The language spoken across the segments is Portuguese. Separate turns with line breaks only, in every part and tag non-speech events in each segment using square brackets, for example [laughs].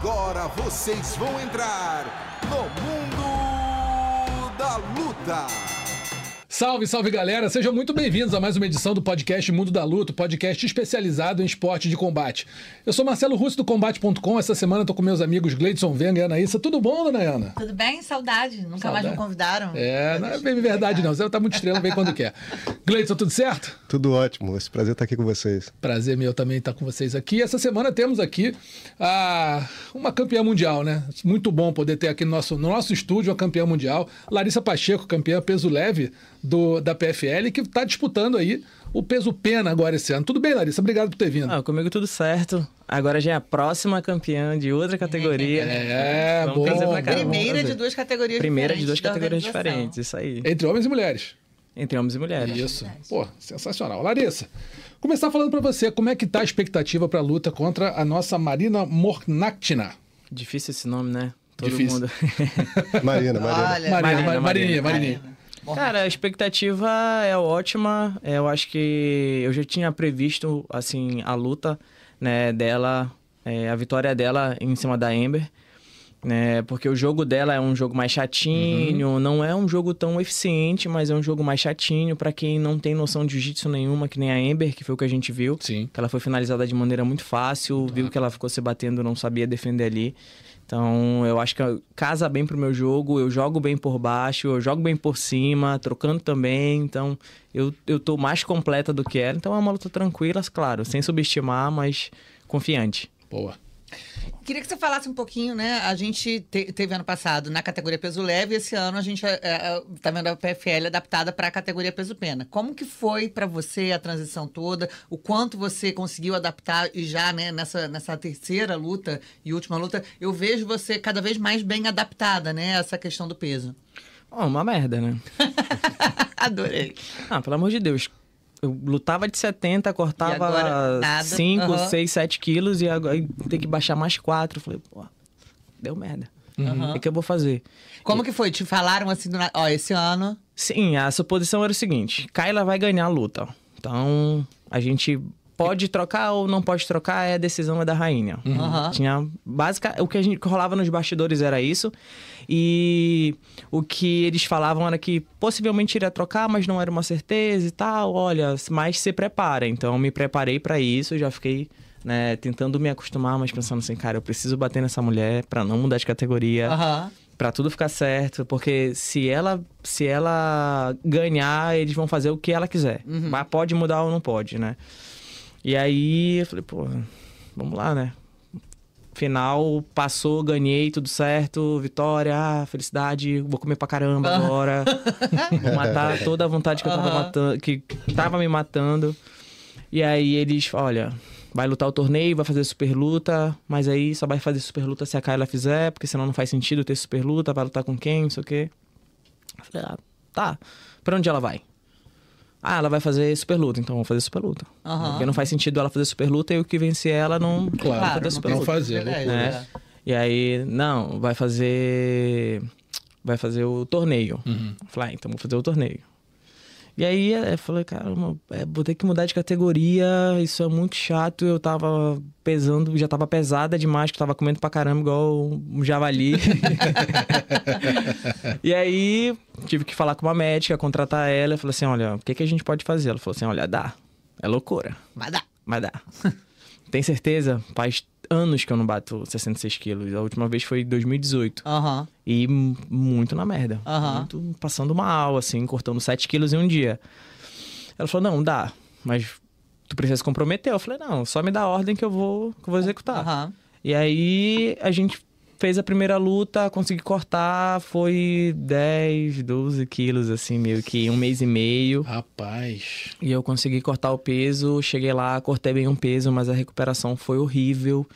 Agora vocês vão entrar no Mundo da Luta.
Salve, salve galera, sejam muito bem-vindos a mais uma edição do podcast Mundo da Luta, podcast especializado em esporte de combate. Eu sou Marcelo Russo do Combate.com, essa semana estou com meus amigos Gleidson Venga e Anaísa. Tudo bom, dona Ana?
Tudo bem? Saudade, nunca Saudade. mais me convidaram.
É, não é bem verdade não, você tá muito estrela, vem quando quer. Gleidson, tudo certo?
Tudo ótimo, esse prazer estar aqui com vocês.
Prazer meu também estar com vocês aqui. Essa semana temos aqui a, uma campeã mundial, né? Muito bom poder ter aqui no nosso, no nosso estúdio uma campeã mundial, Larissa Pacheco, campeã peso leve do, da PFL, que está disputando aí o peso pena agora esse ano. Tudo bem, Larissa? Obrigado por ter vindo.
Ah, comigo tudo certo. Agora já é a próxima campeã de outra categoria.
É, bom.
Primeira de duas categorias
Primeira de duas categorias diferentes, isso aí.
Entre homens e mulheres.
Entre homens e mulheres.
Isso. Pô, sensacional. Larissa, começar falando para você, como é que tá a expectativa para a luta contra a nossa Marina Mornactina?
Difícil esse nome, né?
Todo Difícil. mundo. [laughs]
Marina, Marina.
Olha, Marina, Marininha, Marininha.
Cara, a expectativa é ótima. É, eu acho que eu já tinha previsto, assim, a luta né, dela, é, a vitória dela em cima da Ember. Né, porque o jogo dela é um jogo mais chatinho, uhum. não é um jogo tão eficiente, mas é um jogo mais chatinho para quem não tem noção de jiu-jitsu nenhuma, que nem a Ember, que foi o que a gente viu.
Sim.
Que ela foi finalizada de maneira muito fácil, viu que ela ficou se batendo, não sabia defender ali. Então, eu acho que casa bem pro meu jogo, eu jogo bem por baixo, eu jogo bem por cima, trocando também. Então, eu, eu tô mais completa do que ela. Então, é uma luta tranquila, claro, sem subestimar, mas confiante.
Boa.
Queria que você falasse um pouquinho, né? A gente te, teve ano passado na categoria peso leve, esse ano a gente é, é, tá vendo a PFL adaptada para a categoria peso pena. Como que foi para você a transição toda? O quanto você conseguiu adaptar e já, né, nessa, nessa terceira luta e última luta, eu vejo você cada vez mais bem adaptada, né, a essa questão do peso.
Oh, uma merda, né? [laughs]
Adorei.
Ah, pelo amor de Deus eu lutava de 70, cortava 5, uhum. 6, 7 quilos e agora tem que baixar mais 4. Falei, pô, deu merda. Uhum. O que, que, eu vou fazer?
Como e... que foi? Te falaram assim, do... ó, esse ano...
Sim, a suposição era o seguinte, Kyla vai ganhar a luta. Então, a gente pode trocar ou não pode trocar, é a decisão é da rainha. Uhum. Tinha básica, o que a gente rolava nos bastidores era isso. E o que eles falavam era que possivelmente iria trocar, mas não era uma certeza e tal. Olha, mas se prepara. Então me preparei para isso, já fiquei né, tentando me acostumar, mas pensando assim, cara, eu preciso bater nessa mulher para não mudar de categoria. Uhum. Pra tudo ficar certo, porque se ela se ela ganhar, eles vão fazer o que ela quiser. Uhum. Mas pode mudar ou não pode, né? E aí eu falei, pô, vamos lá, né? Final, passou, ganhei, tudo certo, vitória, ah, felicidade, vou comer pra caramba agora. vou matar [laughs] toda a vontade que eu tava matando, que tava me matando. E aí eles, olha, vai lutar o torneio, vai fazer super luta, mas aí só vai fazer super luta se a Kyla fizer, porque senão não faz sentido ter super luta, vai lutar com quem, não sei o quê. Eu falei, ah, tá. Pra onde ela vai? Ah, ela vai fazer super luta, então vamos fazer super luta. Uhum. Porque não faz sentido ela fazer super luta e o que vencer ela não,
claro, não fazer super não luta. fazer, é,
né? E aí, não, vai fazer. Vai fazer o torneio. Uhum. Falei, ah, então vou fazer o torneio. E aí eu falei, caramba, é, vou ter que mudar de categoria, isso é muito chato. Eu tava pesando, já tava pesada demais, que tava comendo pra caramba igual um javali. [laughs] e aí tive que falar com uma médica, contratar ela. Eu falei assim: olha, o que, que a gente pode fazer? Ela falou assim: olha, dá. É loucura.
Vai dar.
Vai dar. [laughs] Tem certeza? Faz anos que eu não bato 66 quilos. A última vez foi em 2018.
Uhum.
E muito na merda. Uhum. Muito passando mal, assim, cortando 7 quilos em um dia. Ela falou, não, dá. Mas tu precisa se comprometer. Eu falei, não, só me dá a ordem que eu vou, que eu vou executar. Uhum. E aí a gente fez a primeira luta, consegui cortar, foi 10, 12 quilos, assim, meio que um mês e meio.
Rapaz.
E eu consegui cortar o peso, cheguei lá, cortei bem um peso, mas a recuperação foi horrível.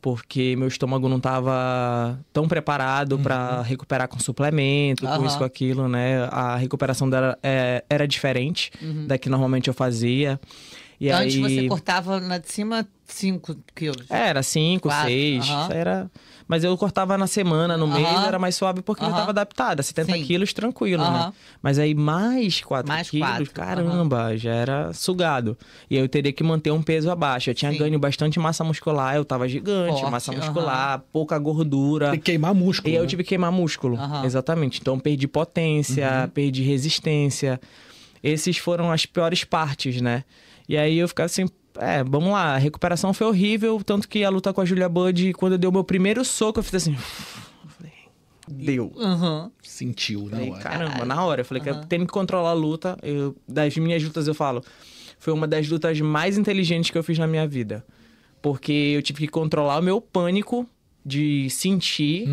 Porque meu estômago não estava tão preparado uhum. para recuperar com suplemento, uhum. com isso, com aquilo, né? A recuperação dela é, era diferente uhum. da que normalmente eu fazia. E
Antes
aí...
você cortava na de cima 5 quilos.
Era cinco,
Quatro,
seis.
aham.
Era... Mas eu cortava na semana, no mês,
Aham.
era mais suave porque eu
Aham.
já tava adaptada. 70
Sim.
quilos, tranquilo, né?
Aham.
Mas aí mais 4
Mais
quilos,
quatro,
caramba, já era sugado. E aí eu teria que manter um peso abaixo. Eu tinha
Sim.
ganho bastante massa muscular, eu tava gigante,
Forte,
massa muscular, pouca gordura.
Tem que queimar músculo.
E aí eu
né?
tive que queimar músculo.
Aham.
Exatamente. Então perdi potência, perdi resistência. Esses foram as piores partes, né? E aí eu ficava assim, é, vamos lá, a recuperação foi horrível, tanto que a luta com a Julia Bud, quando eu dei o meu primeiro soco, eu fiz assim. eu [laughs] falei, Deu.
Uhum.
Sentiu na
Falei,
hora.
caramba, na hora. Eu falei que eu tenho que controlar a luta. Eu, das minhas lutas, eu falo, foi uma das lutas mais inteligentes que eu fiz na minha vida. Porque eu tive que controlar o meu pânico de sentir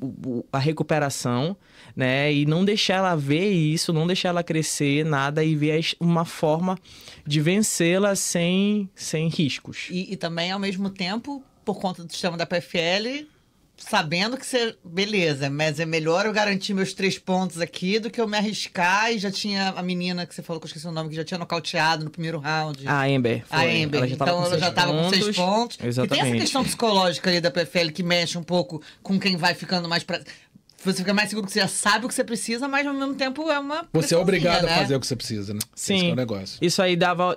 o- o- a recuperação, né? E não deixar ela ver isso, não deixar ela crescer, nada, e ver uma forma de vencê-la sem, sem riscos.
E, e também, ao mesmo tempo, por conta do sistema da PFL, sabendo que você. Beleza, mas é melhor eu garantir meus três pontos aqui do que eu me arriscar e já tinha a menina que você falou que eu esqueci o nome, que já tinha nocauteado no primeiro round.
A Amber.
A
foi.
Amber.
Ela já tava
então ela já tava com seis pontos. E tem essa
Exatamente.
questão psicológica ali da PFL que mexe um pouco com quem vai ficando mais pra. Você fica mais seguro que você já sabe o que você precisa, mas ao mesmo tempo é uma.
Você é obrigado
né?
a fazer o que você precisa, né? Esse
Sim.
é o negócio.
Isso aí dava.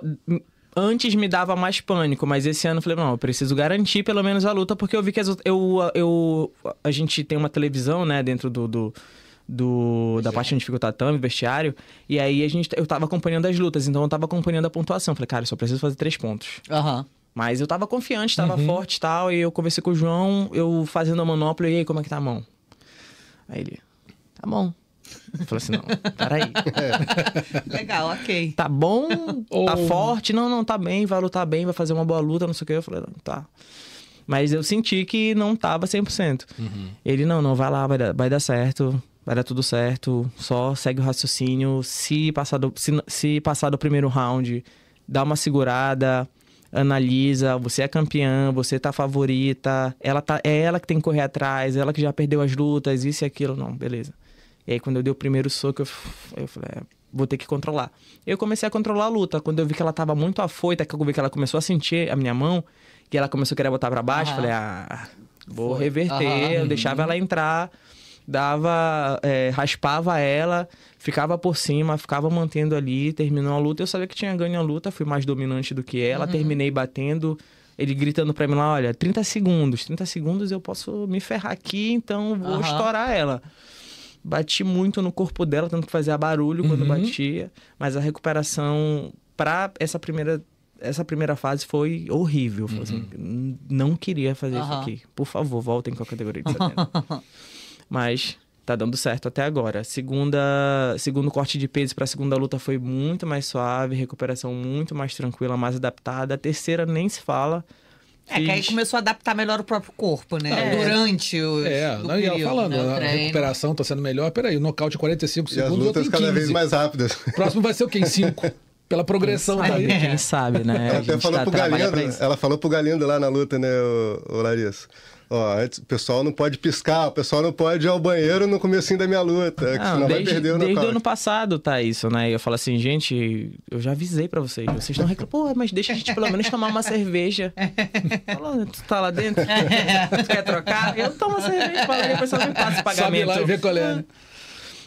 Antes me dava mais pânico, mas esse ano eu falei, não, eu preciso garantir pelo menos a luta, porque eu vi que as, eu, eu, a gente tem uma televisão, né, dentro do. do do- da parte onde fica o tatame, vestiário, e aí a gente, eu tava acompanhando as lutas, então eu tava acompanhando a pontuação. Falei, cara, eu só preciso fazer três pontos.
Aham.
Mas eu tava confiante, tava
Uhum.
forte e tal, e eu conversei com o João, eu fazendo a manopla, e aí, como é que tá a mão? Aí ele, tá bom. Eu falei assim, não, peraí. [laughs]
Legal, ok.
tá bom, tá forte, não, não, tá bem, vai lutar bem, vai fazer uma boa luta, não sei o que. Eu falei, não, tá. Mas eu senti que não tava 100%. Ele, não, não, vai lá, vai dar, vai dar certo, vai dar tudo certo, só segue o raciocínio. Se passar do, se, se passar do primeiro round, dá uma segurada, analisa, você é campeã, você tá favorita, ela tá, é ela que tem que correr atrás, ela que já perdeu as lutas, isso e aquilo, não, beleza. E aí, quando eu dei o primeiro soco, eu, eu falei, é, vou ter que controlar. Eu comecei a controlar a luta. Quando eu vi que ela tava muito afoita, que eu vi que ela começou a sentir a minha mão, que ela começou a querer botar pra baixo,
Aham.
falei, ah, vou
Foi.
reverter.
Aham.
Eu deixava ela entrar, dava, é, raspava ela, ficava por cima, ficava mantendo ali, terminou a luta. Eu sabia que tinha ganho a luta, fui mais dominante do que ela, terminei batendo. Ele gritando pra mim lá, olha, 30 segundos, 30 segundos eu posso me ferrar aqui, então vou
Aham.
estourar ela. Bati muito no corpo dela, tanto que fazia barulho quando batia, mas a recuperação pra essa primeira essa primeira fase foi horrível. Assim, "N- não queria fazer isso
Aham.
aqui. Por favor, voltem com a categoria de 70. [laughs] mas tá dando certo até agora. Segunda, segundo corte de peso para a segunda luta foi muito mais suave, recuperação muito mais tranquila, mais adaptada. A terceira nem se fala.
É, que aí
Fiz-
começou a adaptar melhor o próprio corpo, né?
É.
Durante o.
É,
o
não, ia
período,
falando,
né, o
a
treino.
recuperação tá sendo melhor. Peraí, o nocaute 45
E as
segundos, eu
lutas cada
15.
vez mais rápidas.
O próximo vai ser o quê? Em 5? Pela progressão
Sabe,
daí.
Quem sabe, né?
Ela
A
até falou
tá,
pro Galindo, ela falou pro Galindo lá na luta, né, o, Larissa? Ó, o pessoal não pode piscar, o pessoal não pode ir ao banheiro no comecinho da minha luta, que
Não,
senão vai
desde,
perder o
desde o ano passado tá isso, né? E eu falo assim, gente, eu já avisei pra vocês. Vocês estão reclamando, pô, mas deixa a gente pelo menos tomar uma cerveja. Fala, tu tá lá dentro? tu quer trocar? Eu tomo uma cerveja, fala, depois só me passa o
Sobe
pagamento.
lá e vê qual é. né?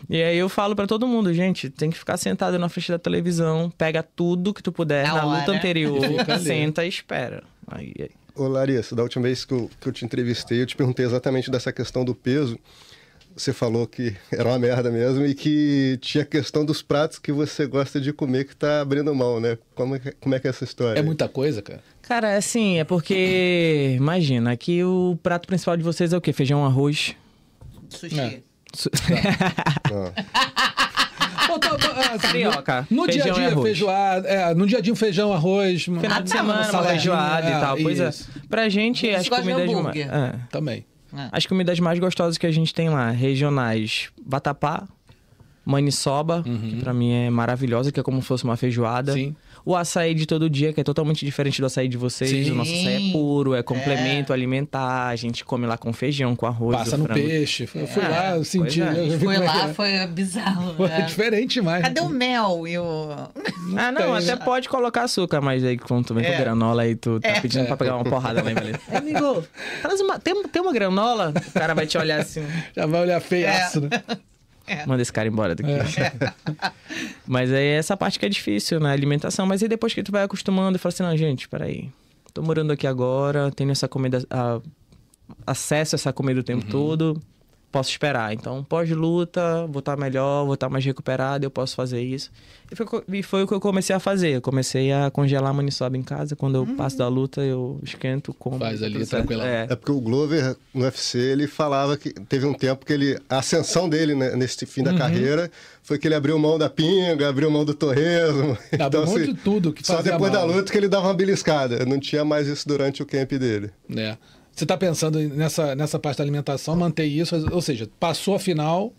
E aí eu falo pra todo mundo, gente, tem que ficar sentado na frente da televisão, pega tudo que tu puder
Na
na, luta anterior, senta e espera. Aí, aí.
Ô, Larissa, da última vez que eu, que eu te entrevistei, eu te perguntei exatamente dessa questão do peso. Você falou que [laughs] era uma merda mesmo e que tinha a questão dos pratos que você gosta de comer que tá abrindo mão, né? Como é que, como é, que é essa história?
É muita coisa, cara.
Cara, é assim, é porque. Imagina, aqui o prato principal de vocês é o quê? Feijão, arroz.
Sushi.
É.
Su- [laughs]
Ah,
Ô, tô- tô- ah,
Carioca,
No dia a dia, feijoada. É, no dia a dia, um feijão, arroz.
Final de semana,
uma
feijoada
é,
e tal. Pois é. Pra gente,
Você
as
gosta de
comidas. ma-
hambúrguer?
é.
Também.
As comidas mais gostosas que a gente tem lá, regionais, vatapá, maniçoba, que pra mim é maravilhosa, que é como se fosse uma feijoada.
Sim.
O açaí de todo dia, que é totalmente diferente do açaí de vocês.
Sim.
O nosso açaí é puro, é complemento alimentar. A gente come lá com feijão, com arroz.
Passa
o
no peixe. Eu fui
É,
lá, eu senti.
é.
eu
Foi
é
lá,
é.
foi bizarro.
Foi
né?
diferente demais.
Cadê o mel e o.
Ah, não,
Tem.
até pode colocar açúcar, mas aí quando tu vem
É.
com granola aí tu tá pedindo
É.
pra pegar uma porrada lá, beleza. É, [laughs] amigo, uma, tem, tem uma granola? O cara vai te olhar assim.
Já vai olhar feiaço, né?
Manda esse cara embora daqui. [laughs] Mas aí essa parte que é difícil, né? Alimentação. Mas aí depois que tu vai acostumando e fala assim, não, gente, peraí. Tô morando aqui agora, tenho essa comida. a- acesso a essa comida o tempo todo. Posso esperar. Então, pós-luta, vou estar melhor, vou estar mais recuperado, eu posso fazer isso. E foi, e foi o que eu comecei a fazer. Eu comecei a congelar a maniçoba em casa. Quando eu passo da luta, eu esquento, como.
Faz ali,
tudo certo.
tranquilão.
É.
É porque o Glover, no UFC, ele falava que teve um tempo que ele. A ascensão dele né, nesse fim da
Uhum.
carreira foi que ele abriu mão da pinga, abriu mão do torresmo.
Abriu [laughs] mão de tudo que
Só depois
mal.
da luta que ele dava uma beliscada. Não tinha mais isso durante o camp dele.
É. Você está pensando nessa, nessa parte da alimentação, manter isso, ou seja, passou a final,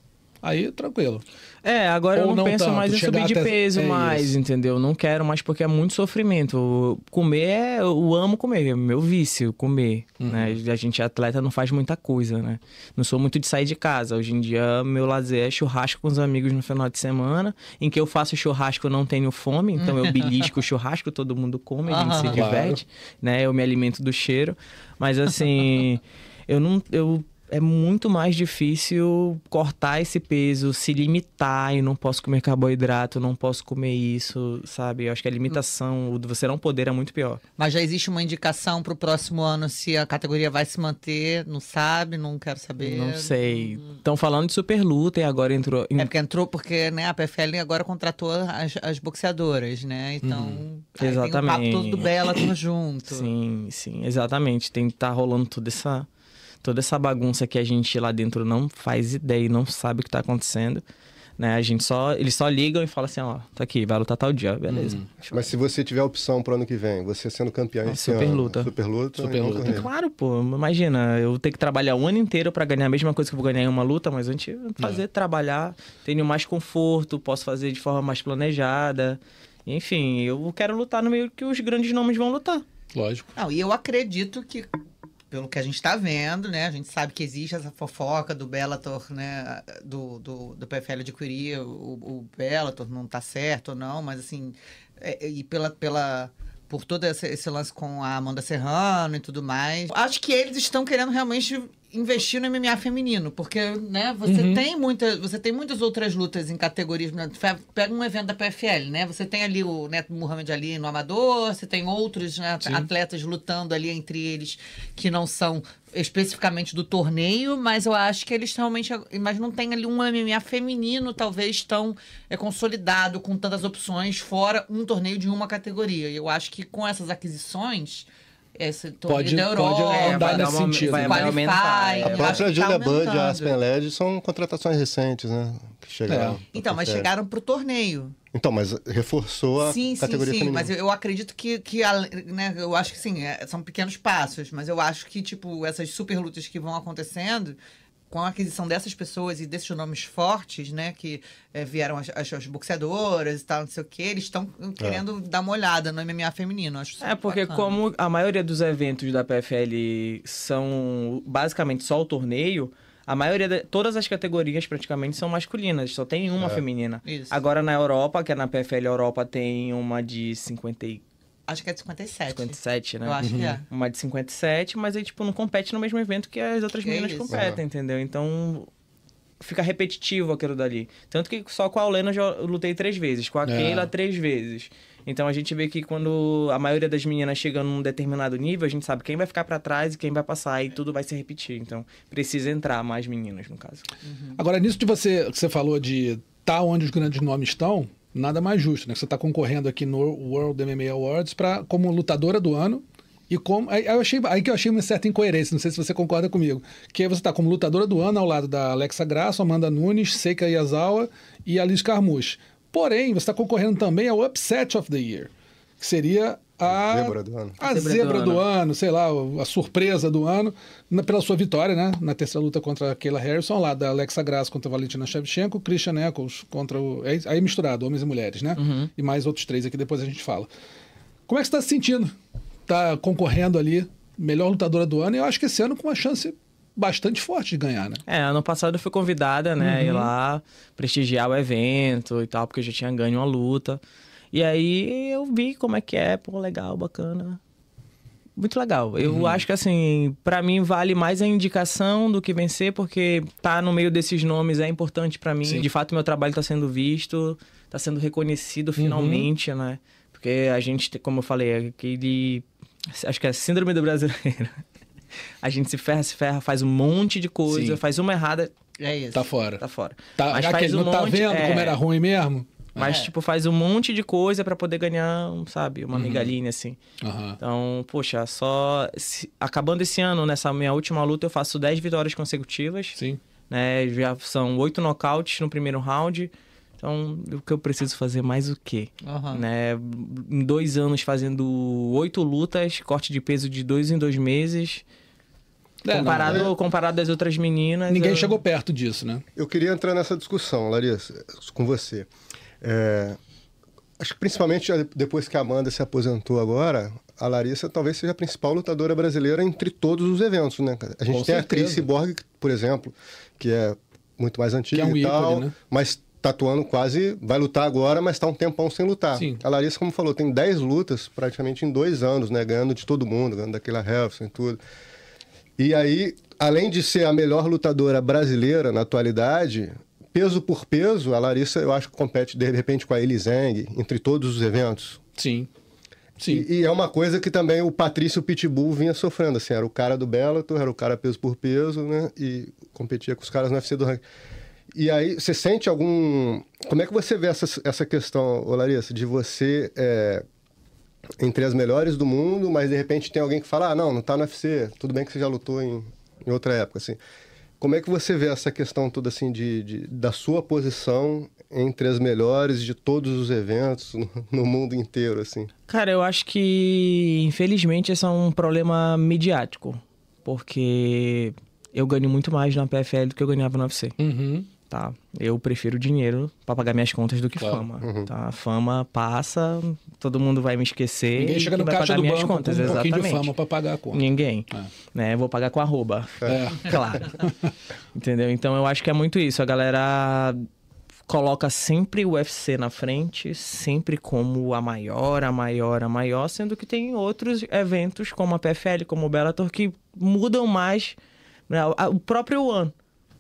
aí tranquilo.
É, agora
Ou
eu não,
não
penso
tanto,
mais em subir de peso
é
mais, entendeu? Não quero mais porque é muito sofrimento. Comer é. Eu amo comer, é meu vício, comer.
Uhum.
Né? A gente, atleta, não faz muita coisa, né? Não sou muito de sair de casa. Hoje em dia, meu lazer é churrasco com os amigos no final de semana. Em que eu faço churrasco, eu não tenho fome, então eu [laughs] belisco o churrasco, todo mundo come, a gente se diverte, né? Eu me alimento do cheiro. Mas assim, [laughs] eu não. Eu, é muito mais difícil cortar esse peso, se limitar e não posso comer carboidrato, não posso comer isso, sabe? Eu acho que a limitação, o de você não poder é muito pior.
Mas já existe uma indicação pro próximo ano se a categoria vai se manter? Não sabe, não quero saber.
Não sei. Estão falando de super luta e agora entrou.
É porque entrou porque né, a PFL agora contratou as, as boxeadoras, né? Então aí tem o papo
Exatamente.
todo do Bellator junto.
Sim, sim, exatamente. Tem que estar rolando toda essa, toda essa bagunça que a gente lá dentro não faz ideia e não sabe o que tá acontecendo. Né? A gente só. Eles só ligam e falam assim, ó, tá aqui, vai lutar tal dia, beleza.
Mas se você tiver opção pro ano que vem, você sendo campeão
Ah,
esse
super
ano,
luta.
Super luta.
Super
então
luta.
Claro, pô. Imagina, eu ter que trabalhar o ano inteiro pra ganhar a mesma coisa que eu vou ganhar em uma luta, mas antes eu fazer, trabalhar, tenho mais conforto, posso fazer de forma mais planejada. Enfim, eu quero lutar no meio que os grandes nomes vão lutar.
Lógico.
Não, e eu acredito que, pelo que a gente está vendo, né? A gente sabe que existe essa fofoca do Bellator, né? Do, do, do PFL adquirir o, o Bellator, não tá certo ou não, mas assim, é- e pela, pela, por todo esse, esse lance com a Amanda Serrano e tudo mais, acho que eles estão querendo realmente investir no MMA feminino, porque, né, você tem muita, você tem muitas outras lutas em categorias, né, pega um evento da PFL, né, você tem ali o Neto Muhammad Ali no amador, você tem outros né, atletas lutando ali entre eles que não são especificamente do torneio, mas eu acho que eles realmente, mas não tem ali um MMA feminino talvez tão é, consolidado com tantas opções fora um torneio de uma categoria. E eu acho que com essas aquisições esse torneio
Pode-
da Europa,
pode andar
É, vai
nesse
dar uma-
sentido.
vai-
né?
vai
Qualify,
aumentar, é.
A própria
tá
Julia Bud e a. Aspen Led são contratações recentes, né? Que chegaram.
É.
Então, mas chegaram pro torneio.
Então, mas reforçou a
Sim, sim,
categoria
sim.
feminina.
Mas eu, eu acredito que, que a- né, eu acho que sim, é, são pequenos passos, mas eu acho que, tipo, essas super lutas que vão acontecendo, com a aquisição dessas pessoas e desses nomes fortes, né, que é, vieram as, as, as boxeadoras e tal, não sei o quê, eles estão querendo dar uma olhada no MMA feminino. Acho
É porque
bacana.
como a maioria dos eventos da PFL são basicamente só o torneio, a maioria de todas as categorias praticamente são masculinas, só tem uma feminina.
Isso.
Agora na Europa, que é na PFL Europa, tem uma de 50 e
Acho que é de 57.
57, né?
Eu acho que é.
Uma de 57, mas aí, tipo, não compete no mesmo evento que as outras
Que
meninas
isso.
competem, entendeu? Então, fica repetitivo aquilo dali. Tanto que só com a Olena eu já lutei três vezes, com a
É.
Keila três vezes. Então a gente vê que quando a maioria das meninas chega num determinado nível, a gente sabe quem vai ficar pra trás e quem vai passar e tudo vai se repetir. Então precisa entrar mais meninas, no caso.
Agora, nisso de você, que você falou de estar onde os grandes nomes estão, nada mais justo, né? Você está concorrendo aqui no World MMA Awards pra, como lutadora do ano. E como. Aí, eu achei, aí que eu achei uma certa incoerência, não sei se você concorda comigo. Que você está como lutadora do ano ao lado da Alexa Grasso, Amanda Nunes, Seika Yazawa e Alice Carmouche. Porém, você está concorrendo também ao Upset of the Year, que seria a
Zebra do ano.
a zebra, do, ano. sei lá, a surpresa do ano, na- pela sua vitória, né? Na terceira luta contra a Kayla Harrison, lá da Alexa Grasso contra a Valentina Shevchenko, Christian Eccles contra o. é? Aí misturado, homens e mulheres, né? E mais outros três aqui, depois a gente fala. Como é que você está se sentindo? Tá concorrendo ali, melhor lutadora do ano, e eu acho que esse ano com uma chance bastante forte de ganhar, né?
É, ano passado eu fui convidada, né, a ir lá prestigiar o evento e tal, porque eu já tinha ganho uma luta. E aí eu vi como é que é, pô, legal, bacana. Muito legal. Eu acho que assim, pra mim vale mais a indicação do que vencer, porque tá no meio desses nomes é importante pra mim.
Sim.
De fato, meu trabalho tá sendo visto, tá sendo reconhecido finalmente, né? Porque a gente, como eu falei, é aquele. Acho que é a síndrome do brasileiro. [laughs] A gente se ferra, se ferra, faz um monte de coisa,
Sim.
faz uma errada,
É isso.
Tá fora.
tá fora.
Tá,
Mas
já que
faz
ele
um
não tá
monte-
vendo
é.
como era ruim mesmo.
Mas,
É.
tipo, faz um monte de coisa pra poder ganhar, sabe,
Uhum.
uma migalhinha, assim.
Aham.
Então, poxa, só. se- acabando esse ano, nessa minha última luta, eu faço 10 vitórias consecutivas.
Sim.
Né? Já são 8 nocautes no primeiro round. Então, o que eu preciso fazer mais o quê?
Aham.
Né? Em dois anos fazendo oito lutas, corte de peso de dois em dois meses.
É, não,
comparado,
é-
comparado às outras meninas.
Ninguém
eu-
chegou perto disso, né?
Eu queria entrar nessa discussão, Larissa, com você. É, acho que principalmente depois que a Amanda se aposentou agora, a Larissa talvez seja a principal lutadora brasileira entre todos os eventos, né? A gente
Com
tem a Cris
certeza.
Cyborg, por exemplo, que é muito mais antiga
é um
e tal,
ícone, né?
mas tá atuando quase, vai lutar agora, mas tá um tempão sem lutar.
Sim.
A Larissa, como falou, tem 10 lutas praticamente em dois anos, né? Ganhando de todo mundo, ganhando daquela Helfson e tudo. E aí, além de ser a melhor lutadora brasileira na atualidade, peso por peso, a Larissa eu acho que compete de repente com a Eli Zeng entre todos os eventos.
Sim. Sim.
E, e é uma coisa que também o Patrício Pitbull vinha sofrendo, assim, era o cara do Bellator, era o cara peso por peso, né? E competia com os caras no UFC do ranking. E aí, você sente algum... Como é que você vê essa, essa questão, ô Larissa, de você... é, entre as melhores do mundo, mas de repente tem alguém que fala, ah, não, não tá no UFC, tudo bem que você já lutou em, em outra época, assim. Como é que você vê essa questão toda, assim, de, de- da sua posição entre as melhores de todos os eventos no, [laughs] no mundo inteiro, assim?
Cara, eu acho que, infelizmente, esse é um problema midiático. Porque eu ganho muito mais na PFL do que eu ganhava no UFC,
Uhum.
Tá? Eu prefiro dinheiro pra pagar minhas contas do que
Claro.
fama, tá? Fama passa, todo mundo vai me esquecer
Ninguém chega no
vai
caixa
pagar
do
minhas
banco
contas,
com um pouquinho de
exatamente.
fama pra pagar a conta.
Ninguém,
É.
né? Vou pagar com arroba.
É. [laughs]
Claro. [laughs] Entendeu? Então eu acho que é muito isso. A galera coloca sempre o UFC na frente, sempre como a maior, a maior, a maior, sendo que tem outros eventos como a PFL, como o Bellator, que mudam mais. né? O próprio One.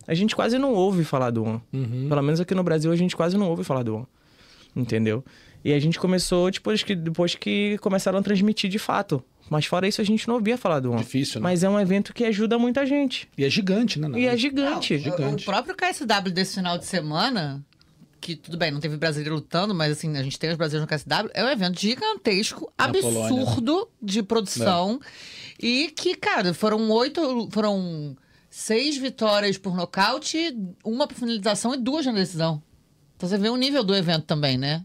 A gente quase não ouve falar do One.
Uhum.
Pelo menos aqui no Brasil a gente quase não ouve falar do One. Entendeu? E a gente começou depois que, depois que começaram a transmitir de fato. Mas fora isso, a gente não ouvia falar do One.
Difícil, né?
Mas é um evento que ajuda muita gente.
E é gigante, né?
E é
Não,
gigante.
Não, o-
gigante.
O próprio KSW desse final de semana, que tudo bem, não teve brasileiro lutando, mas assim, a gente tem os brasileiros no KSW, é um evento gigantesco,
Na Polônia, né?
absurdo de produção. E que, cara, foram oito. Foram seis vitórias por nocaute, uma por finalização e duas na decisão. Então você vê o nível do evento também, né?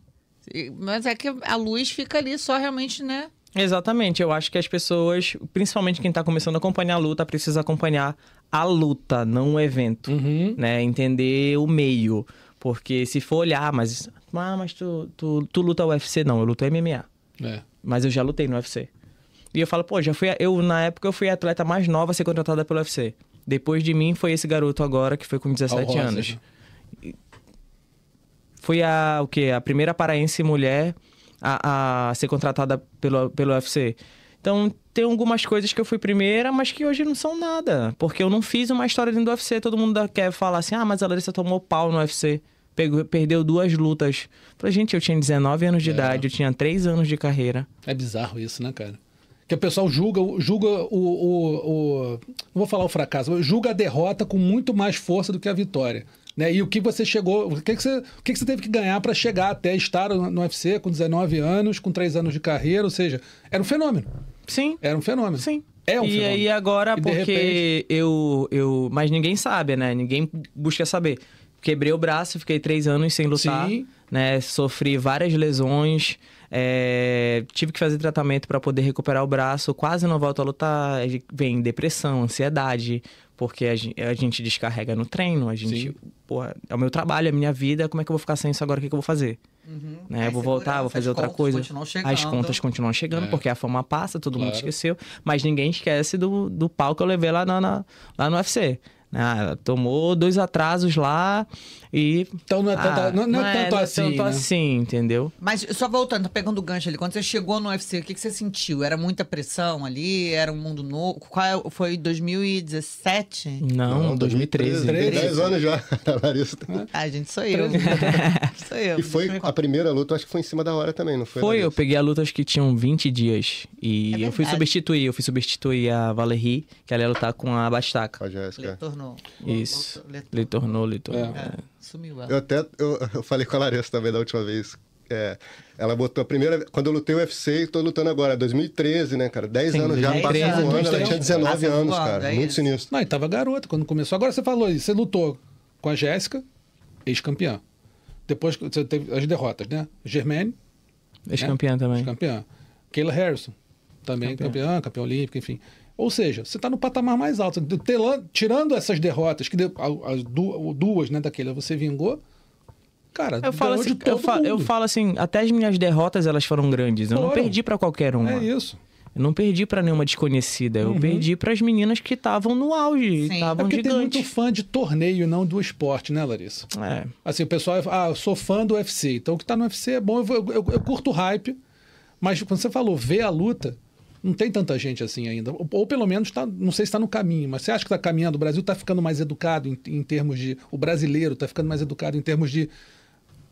Mas é que a luz fica ali só realmente, né?
Exatamente. Eu acho que as pessoas, principalmente quem tá começando a acompanhar a luta, precisa acompanhar a luta, não o evento.
Uhum.
Né? Entender o meio. Porque se for olhar, mas. Ah, mas tu, tu, tu luta UFC? Não, eu luto MMA.
É.
Mas eu já lutei no UFC. E eu falo, pô, já fui. Eu, na época, eu fui a atleta mais nova a ser contratada pelo UFC. Depois de mim foi esse garoto agora, que foi com 17
Al
anos. Fui a, o quê? A primeira paraense mulher a, a ser contratada pelo, pelo UFC. Então, tem algumas coisas que eu fui primeira, mas que hoje não são nada. Porque eu não fiz uma história dentro do UFC. Todo mundo quer falar assim, ah, mas a Larissa tomou pau no UFC. Pegou- perdeu duas lutas. Falei, gente, eu tinha 19 anos de
É.
idade, eu tinha 3 anos de carreira.
É bizarro isso, né, cara? Que o pessoal julga, julga o, o, o- Não vou falar o fracasso, julga a derrota com muito mais força do que a vitória. Né? E o que você chegou. O que, que, você, o que, que você teve que ganhar para chegar até estar no no UFC com 19 anos, com 3 anos de carreira? Ou seja, era um fenômeno.
Sim,
Era um fenômeno.
sim.
É um
e
fenômeno.
aí agora,
E
porque
repente-
eu, eu. Mas ninguém sabe, né? Ninguém busca saber. Quebrei o braço, fiquei três anos sem lutar.
Sim.
Né? Sofri várias lesões. É, tive que fazer tratamento para poder recuperar o braço, quase não volto a lutar. Vem depressão, ansiedade, porque a gen- a gente, descarrega no treino, a gente. Porra, é o meu trabalho, é a minha vida, como é que eu vou ficar sem isso agora? O que, que eu vou fazer? Né?
É,
Eu vou voltar, vou fazer outra coisa. As contas continuam chegando,
É.
porque a fama passa, todo mundo
Claro.
esqueceu. Mas ninguém esquece do, do pau que eu levei lá, na, na- lá no UFC. Ah, tomou dois atrasos lá e.
Então não é, tanta-
Ah,
não, não é tanto
não é
assim,
tanto
né?
assim, entendeu?
Mas só voltando, tá pegando o gancho ali, quando você chegou no UFC, o que, que você sentiu? Era muita pressão ali? Era um mundo novo? Qual é- foi 2017?
Não, 2013.
Tem 10 anos já, a [laughs] Larissa.
Ah, gente, sou eu. [laughs] sou eu.
E foi a primeira luta, acho que foi em cima da hora também, não foi?
Foi, eu peguei a luta acho que tinham 20 dias. E
É
eu fui substituir, eu fui substituir a Valerie, que ela ia lutar com a Bastaca.
A Jéssica.
Tornou.
Isso.
Lhe-
tornou, lhe tornou.
É.
é.
Sumiu
Eu
ela.
até eu, eu falei com a Larissa também da última vez. É, ela botou a primeira. Quando eu lutei o UFC, tô lutando agora, 2013, né, cara? 10
Sim,
anos já,
2013,
passando voando, ela
2013.
tinha 19
Passa
anos, cara.
é
Muito sinistro.
Não, e tava garota quando começou. Agora você falou isso, você lutou com a Jéssica, ex-campeã. Depois que você teve as derrotas, né? Germaine,
Ex-campeã também.
ex-campeã. Kayla Harrison, também
Campeã.
campeã, campeã olímpica, enfim. Ou seja, você está no patamar mais alto. Tirando essas derrotas, que as du- duas, né, daquele você vingou, cara,
Eu falo, assim, eu, fa- eu falo assim, até as minhas derrotas elas foram grandes. Eu não perdi pra qualquer uma.
É isso.
Eu não perdi pra nenhuma desconhecida. Eu
Uhum.
perdi pras meninas que estavam no auge,
Sim.
É
estavam
porque tem muito
gigantes.
fã de torneio, não do esporte, né, Larissa?
É.
Assim, o pessoal, ah, eu sou fã do UFC. Então, o que tá no UFC é bom, eu, eu, eu- eu curto o hype. Mas quando você falou ver a luta, não tem tanta gente assim ainda. Ou, ou pelo menos, tá, não sei se está no caminho, mas você acha que está caminhando? O Brasil está ficando mais educado em, em termos de. O brasileiro está ficando mais educado em termos de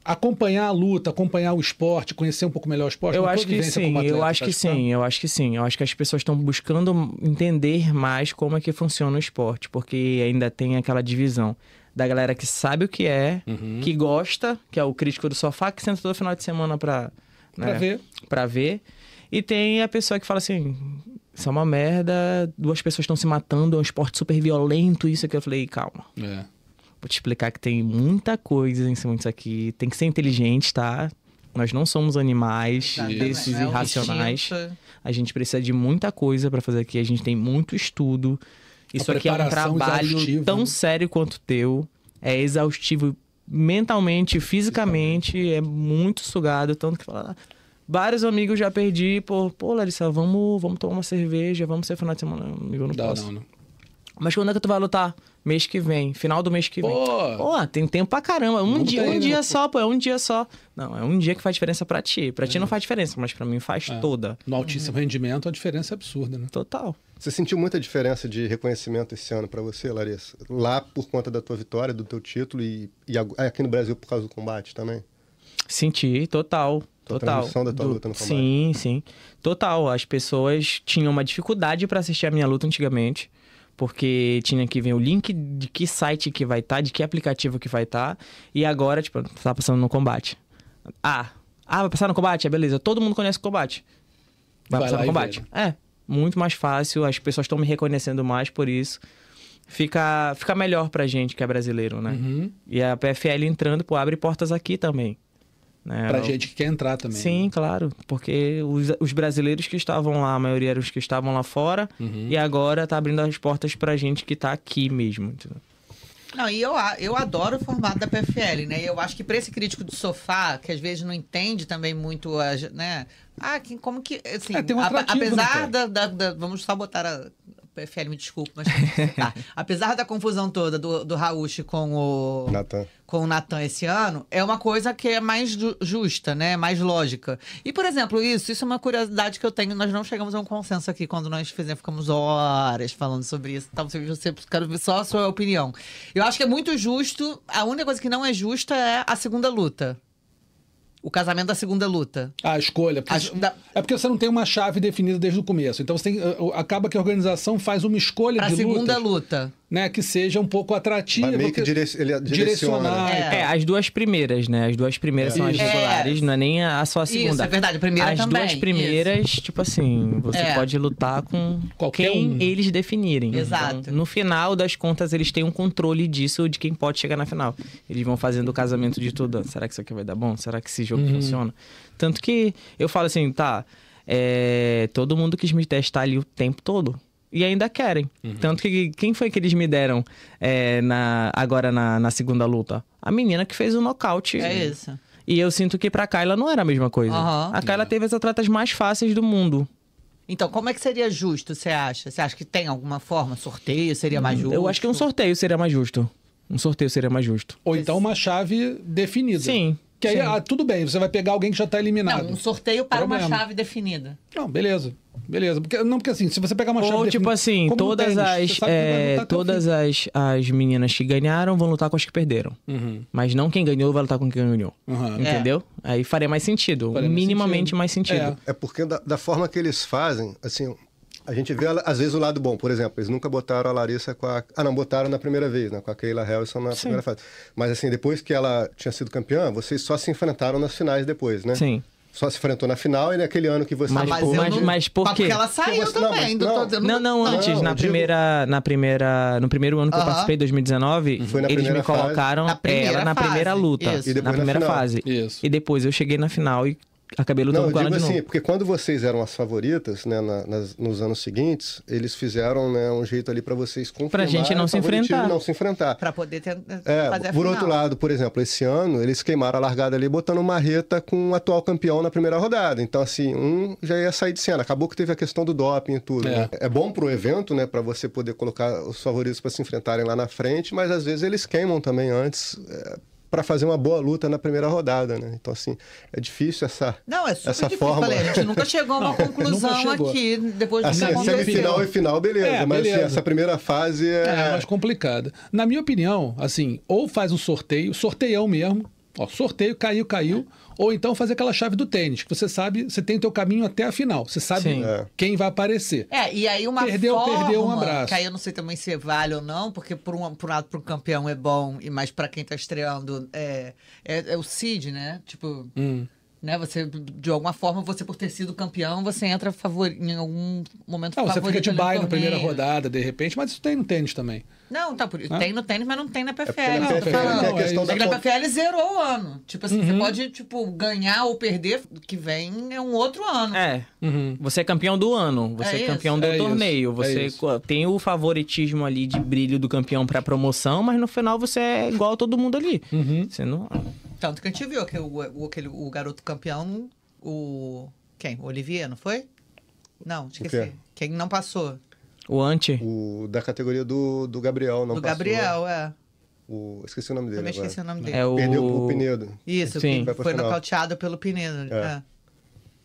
acompanhar a luta, acompanhar o esporte, conhecer um pouco melhor o esporte.
Eu acho que sim,
como
eu
atleta,
acho
tá
que
ficando?
sim, eu acho que sim. Eu acho que as pessoas estão buscando entender mais como é que funciona o esporte, porque ainda tem aquela divisão da galera que sabe o que é,
Uhum.
que gosta, que é o crítico do sofá, que senta todo final de semana Pra né,
ver.
pra ver. E tem a pessoa que fala assim, isso é uma merda, duas pessoas estão se matando, é um esporte super violento, isso aqui. Eu falei, calma.
É.
Vou te explicar que tem muita coisa em cima disso aqui. Tem que ser inteligente, tá? Nós não somos animais
Exatamente.
desses
É
irracionais.
instinto.
A gente precisa de muita coisa pra fazer aqui. A gente tem muito estudo. Isso
A
aqui é um trabalho tão
né?
sério quanto o teu. É exaustivo mentalmente, fisicamente. É muito sugado. Tanto que fala. Vários amigos já perdi por, pô, Larissa, vamos, vamos tomar uma cerveja, vamos ser final de semana. Amigo, eu não
Dá,
posso.
não, não.
Mas quando é que tu vai lutar? Mês que vem, final do mês que vem.
Pô!
Pô, tem tempo pra caramba. Um dia,
tem,
um
né?
dia só, pô, é um dia só. Não, é um dia que faz diferença pra ti. Pra ti não faz diferença, mas pra mim faz
É.
toda.
No altíssimo rendimento, a diferença é absurda, né?
Total.
Você sentiu muita diferença de reconhecimento esse ano pra você, Larissa? Lá por conta da tua vitória, do teu título e, e ag- aqui no Brasil por causa do combate também?
Senti, total. Total.
da tua luta no combate.
Sim, sim. Total. As pessoas tinham uma dificuldade pra assistir a minha luta antigamente. Porque tinha que ver o link de que site que vai estar, de que aplicativo que vai estar. E agora, tipo, tá passando no combate. Ah, ah, vai passar no combate? É beleza. Todo mundo conhece o combate. Vai,
Vai
passar no combate.
vê,
É, muito mais fácil. As pessoas estão me reconhecendo mais por isso. Fica, fica melhor pra gente que é brasileiro, né?
Uhum.
E a PFL entrando, pô, abre portas aqui também. Né?
Pra
Eu-
gente que quer entrar também.
Sim,
né?
claro. Porque os, os brasileiros que estavam lá, a maioria eram os que estavam lá fora.
Uhum.
E agora tá abrindo as portas pra gente que tá aqui mesmo. entendeu?
Não, e eu, eu adoro o formato da PFL, né? E eu acho que pra esse crítico do sofá, que às vezes não entende também muito, né? Ah, que, como que. Assim,
É, tem um atrativo, né,
apesar da, da- da- Vamos só botar a. PFL, me desculpe, mas. tá. [laughs] Apesar da confusão toda do, do Rauch com o
Natan.
com o Natan esse ano, é uma coisa que é mais ju- justa, né? Mais lógica. E, por exemplo, isso, isso é uma curiosidade que eu tenho. Nós não chegamos a um consenso aqui quando nós fizemos, ficamos horas falando sobre isso. Então, você, você quero ver só a sua opinião. Eu acho que é muito justo. A única coisa que não é justa é a segunda luta. O casamento da segunda luta.
A escolha. porque
A- da-
É porque você não tem uma chave definida desde o começo. Então você tem, uh, acaba que a organização faz uma escolha
Pra
de
segunda
lutas.
luta.
Né, que seja um pouco atrativa.
Vai meio que
porque-
direc- ele direciona.
direcionar.
É.
É, as duas primeiras, né? As duas primeiras são as
Isso.
regulares,
É.
não é nem a, só a segunda.
Isso, é verdade, a primeira
As
também,
duas primeiras, tipo assim, você
É.
pode lutar com
Qualquer
quem
um.
eles definirem.
Exato.
Então, no final das contas, eles têm um controle disso, de quem pode chegar na final. Eles vão fazendo o casamento de tudo. Será que isso aqui vai dar bom? Será que esse jogo
Uhum.
funciona? Tanto que eu falo assim, tá, é, todo mundo quis me testar ali o tempo todo. E ainda querem.
Uhum.
Tanto que quem foi que eles me deram é, na, agora na, na segunda luta? A menina que fez o nocaute.
É isso.
E eu sinto que pra Kyla não era a mesma coisa.
Aham.
A Kyla teve as atletas mais fáceis do mundo.
Então, como é que seria justo, você acha? Você acha que tem alguma forma? Sorteio seria mais justo?
Eu acho que um sorteio seria mais justo. Um sorteio seria mais justo.
Ou então uma chave definida.
Sim.
Que aí, ah, tudo bem, você vai pegar alguém que já está eliminado.
Não, um sorteio para uma
Problema.
chave definida.
Não, beleza. Beleza. Porque, não, porque assim, se você pegar uma chave
Ou tipo
definida-
assim, todas
tênis,
as é, todas as, as meninas que ganharam vão lutar com as que perderam.
Uhum.
Mas não quem ganhou vai lutar com quem ganhou.
Uhum.
Entendeu? Aí faria mais sentido.
Faria mais
minimamente
sentido.
mais sentido.
É.
É porque da, da forma que eles fazem, assim, a gente vê às vezes o lado bom. Por exemplo, eles nunca botaram a Larissa com a... Ah, não, botaram na primeira vez, né? Com a Keila Harrison na primeira fase. Mas assim, depois que ela tinha sido campeã, vocês só se enfrentaram nas finais depois, né?
Sim.
Só se enfrentou na final e naquele ano que você...
Mas-
Mas,
pô,
eu
mas-
não...
mas por
Mas
quê?
Porque ela saiu
Porque você- não,
também.
mas
do-
não.
tô-
Não, não, antes,
Não,
na
eu digo-
primeira, na primeira, no primeiro ano que eu
Aham.
participei, 2019,
Foi na
eles me colocaram
Na primeira
ela na
fase,
primeira luta,
isso.
E depois
na
na
primeira
final.
fase.
Isso.
E depois eu cheguei na final e acabei lutando
Não, eu
com ela
digo
de
assim,
novo.
porque quando vocês eram as favoritas, né, na- nas- nos anos seguintes, eles fizeram né, um jeito ali para vocês confirmar
gente não
o
se enfrentar.
não se enfrentar.
Pra poder ter,
É,
fazer a
por
final.
outro lado, por exemplo, esse ano eles queimaram a largada ali botando uma marreta com o atual campeão na primeira rodada. Então, assim, um já ia sair de cena. Acabou que teve a questão do doping e tudo.
É.
né? É, bom pro evento, né, para você poder colocar os favoritos para se enfrentarem lá na frente, mas às vezes eles queimam também antes. Para fazer uma boa luta na primeira rodada, né? Então, assim, é difícil essa,
Não, é super
essa
difícil.
forma.
Falei, a gente nunca chegou a uma conclusão aqui depois do
Assim,
aconteceu.
semifinal e final, beleza.
É,
mas assim,
beleza.
essa primeira fase é.
É, mais complicada. Na minha opinião, assim, ou faz um sorteio, sorteião mesmo, ó, sorteio, caiu, caiu, ou então fazer aquela chave do tênis, que você sabe, você tem o teu caminho até a final, você sabe
Sim.
É.
quem vai aparecer.
É, e aí uma
Perdeu,
forma,
perdeu, um abraço.
que aí eu não sei também se vale ou não, porque por um, por um lado pro campeão é bom, e mais pra quem tá estreando é, é, é o Cid, né? Tipo,
Hum.
né? Você, de alguma forma, você por ter sido campeão, você entra favor, em algum momento
Ah, você fica
favorito
de bye na primeira rodada, de repente, mas isso tem no tênis também.
Não, tá por
Hã?
Tem no tênis, mas não tem na PFL.
na
não,
PFL
falando.
tem a questão
É
da
que na PFL zerou o ano. Tipo assim,
Uhum.
você pode, tipo, ganhar ou perder, que vem é um outro ano.
É.
Uhum.
Você é campeão do ano, você
É
é, campeão
isso.
do
É isso,
torneio,
é
você
isso.
co- tem o favoritismo ali de brilho do campeão pra promoção, mas no final você é igual a todo mundo ali.
Uhum.
Você não.
Tanto que a gente viu que o, aquele, o garoto campeão, o. Quem? O Olivier, não foi? Não, esqueci. Quem não passou?
O ante.
O da categoria do, do Gabriel, não
do
passou.
Gabriel, é.
O, esqueci o nome dele.
Também
agora.
esqueci o nome dele.
É o.
Perdeu pro Pinedo.
Isso,
Sim.
foi
final.
nocauteado pelo Pinedo.
É.
É.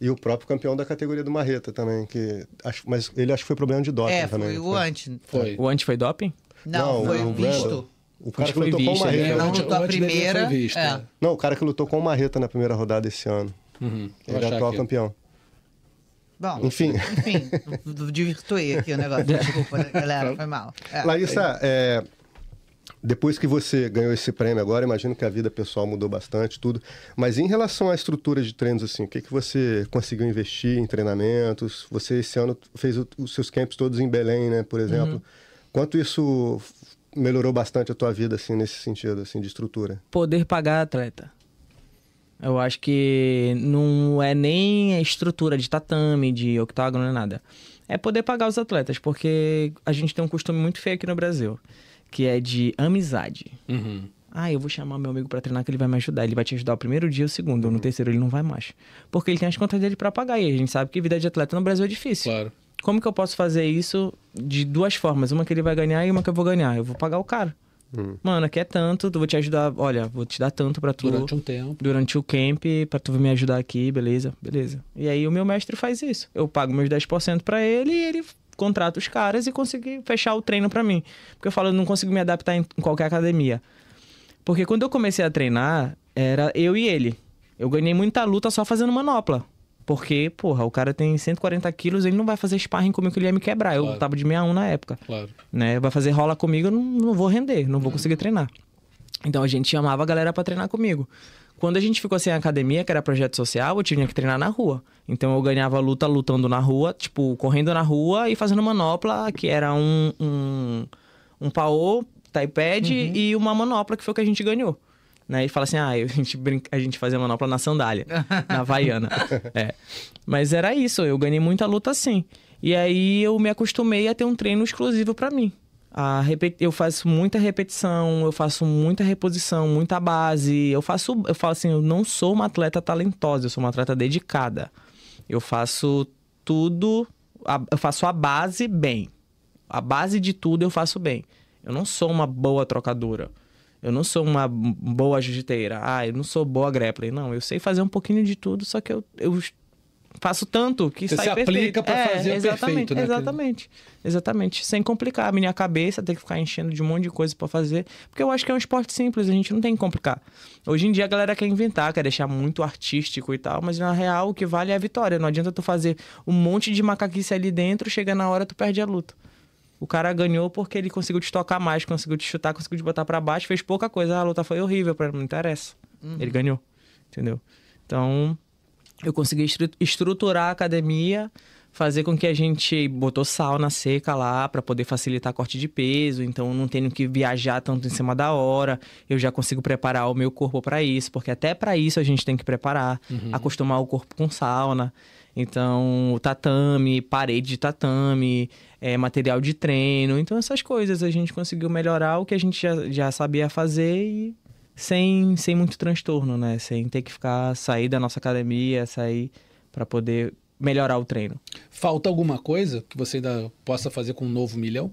E o próprio campeão da categoria do Marreta também, que acho, mas ele acho que foi problema de doping
É,
também.
foi
não
o antes.
Foi.
O ante foi doping?
Não, foi
o
visto.
O cara que lutou com o
visto,
Marreta.
Ele não lutou a primeira.
visto,
é.
é.
Não, o cara que lutou com o Marreta na primeira rodada esse ano.
Uhum.
Ele é atual
aqui.
campeão.
Bom,
Enfim.
enfim, divirtuei aqui o negócio. [laughs] Desculpa, galera, foi mal. É.
Larissa, é, depois que você ganhou esse prêmio agora, imagino que a vida pessoal mudou bastante, tudo. Mas em relação à estrutura de treinos, assim, o que, que você conseguiu investir em treinamentos? Você esse ano fez o- os seus camps todos em Belém, né, por exemplo. Quanto isso melhorou bastante a tua vida, assim, nesse sentido, assim, de estrutura?
Poder pagar atleta. Eu acho que não é nem a estrutura de tatame, de octágono, não é nada. É poder pagar os atletas, porque a gente tem um costume muito feio aqui no Brasil, que é de amizade.
Uhum.
Ah, eu vou chamar meu amigo pra treinar que ele vai me ajudar. Ele vai te ajudar o primeiro dia, o segundo, no terceiro ele não vai mais. Porque ele tem as contas dele pra pagar e a gente sabe que vida de atleta no Brasil é difícil.
Claro.
Como que eu posso fazer isso de duas formas? Uma que ele vai ganhar e uma que eu vou ganhar. Eu vou pagar o cara.
Hum.
Mano, aqui é tanto, vou te ajudar. Olha, vou te dar tanto pra tu
Durante um tempo.
durante o camp pra tu me ajudar aqui, beleza? Beleza. E aí o meu mestre faz isso. Eu pago meus 10% pra ele e ele contrata os caras e consegue fechar o treino pra mim. Porque eu falo, eu não consigo me adaptar em qualquer academia. Porque quando eu comecei a treinar, era eu e ele. Eu ganhei muita luta só fazendo manopla. Porque, porra, o cara tem 140 quilos, ele não vai fazer sparring comigo que ele ia me quebrar. Eu
Claro.
tava de 61 na época.
Claro.
Né? Vai fazer rola comigo, eu não, não vou render, não vou conseguir treinar. Então a gente chamava a galera pra treinar comigo. Quando a gente ficou sem academia, que era projeto social, eu tinha que treinar na rua. Então eu ganhava luta lutando na rua, tipo, correndo na rua e fazendo manopla, que era um, um, um paô, taipad e uma manopla, que foi o que a gente ganhou. Né? E fala assim, ah, a gente, brinca, a gente fazia manopla na sandália, na Havaiana. [laughs] É. Mas era isso, eu ganhei muita luta assim. E aí eu me acostumei a ter um treino exclusivo pra mim. A repet... Eu faço muita repetição, eu faço muita reposição, muita base. Eu faço, eu falo assim, eu não sou uma atleta talentosa, eu sou uma atleta dedicada. Eu faço tudo, eu faço a base bem. A base de tudo eu faço bem. Eu não sou uma boa trocadora. Eu não sou uma boa jiu-jiteira. Ah, eu não sou boa grappler. Não, eu sei fazer um pouquinho de tudo, só que eu, eu faço tanto que
Você
sai
se aplica
perfeito.
pra
É,
fazer
exatamente,
perfeito, né?
Exatamente. Exatamente. Sem complicar a minha cabeça, ter que ficar enchendo de um monte de coisa pra fazer. Porque eu acho que é um esporte simples, a gente não tem que complicar. Hoje em dia a galera quer inventar, quer deixar muito artístico e tal, mas na real o que vale é a vitória. Não adianta tu fazer um monte de macaquice ali dentro, chega na hora tu perde a luta. O cara ganhou porque ele conseguiu te tocar mais, conseguiu te chutar, conseguiu te botar pra baixo, fez pouca coisa. Ah, a luta foi horrível, mim não interessa. Ele ganhou, entendeu? Então, eu consegui estru- estruturar a academia, fazer com que a gente botou sauna seca lá para poder facilitar corte de peso, então não tenho que viajar tanto em cima da hora, eu já consigo preparar o meu corpo para isso, porque até para isso a gente tem que preparar, acostumar o corpo com sauna. Então, o tatame, parede de tatame, é, material de treino. Então, essas coisas a gente conseguiu melhorar o que a gente já, já sabia fazer e sem, sem muito transtorno, né? Sem ter que ficar, sair da nossa academia, sair para poder melhorar o treino.
Falta alguma coisa que você ainda possa fazer com um novo milhão?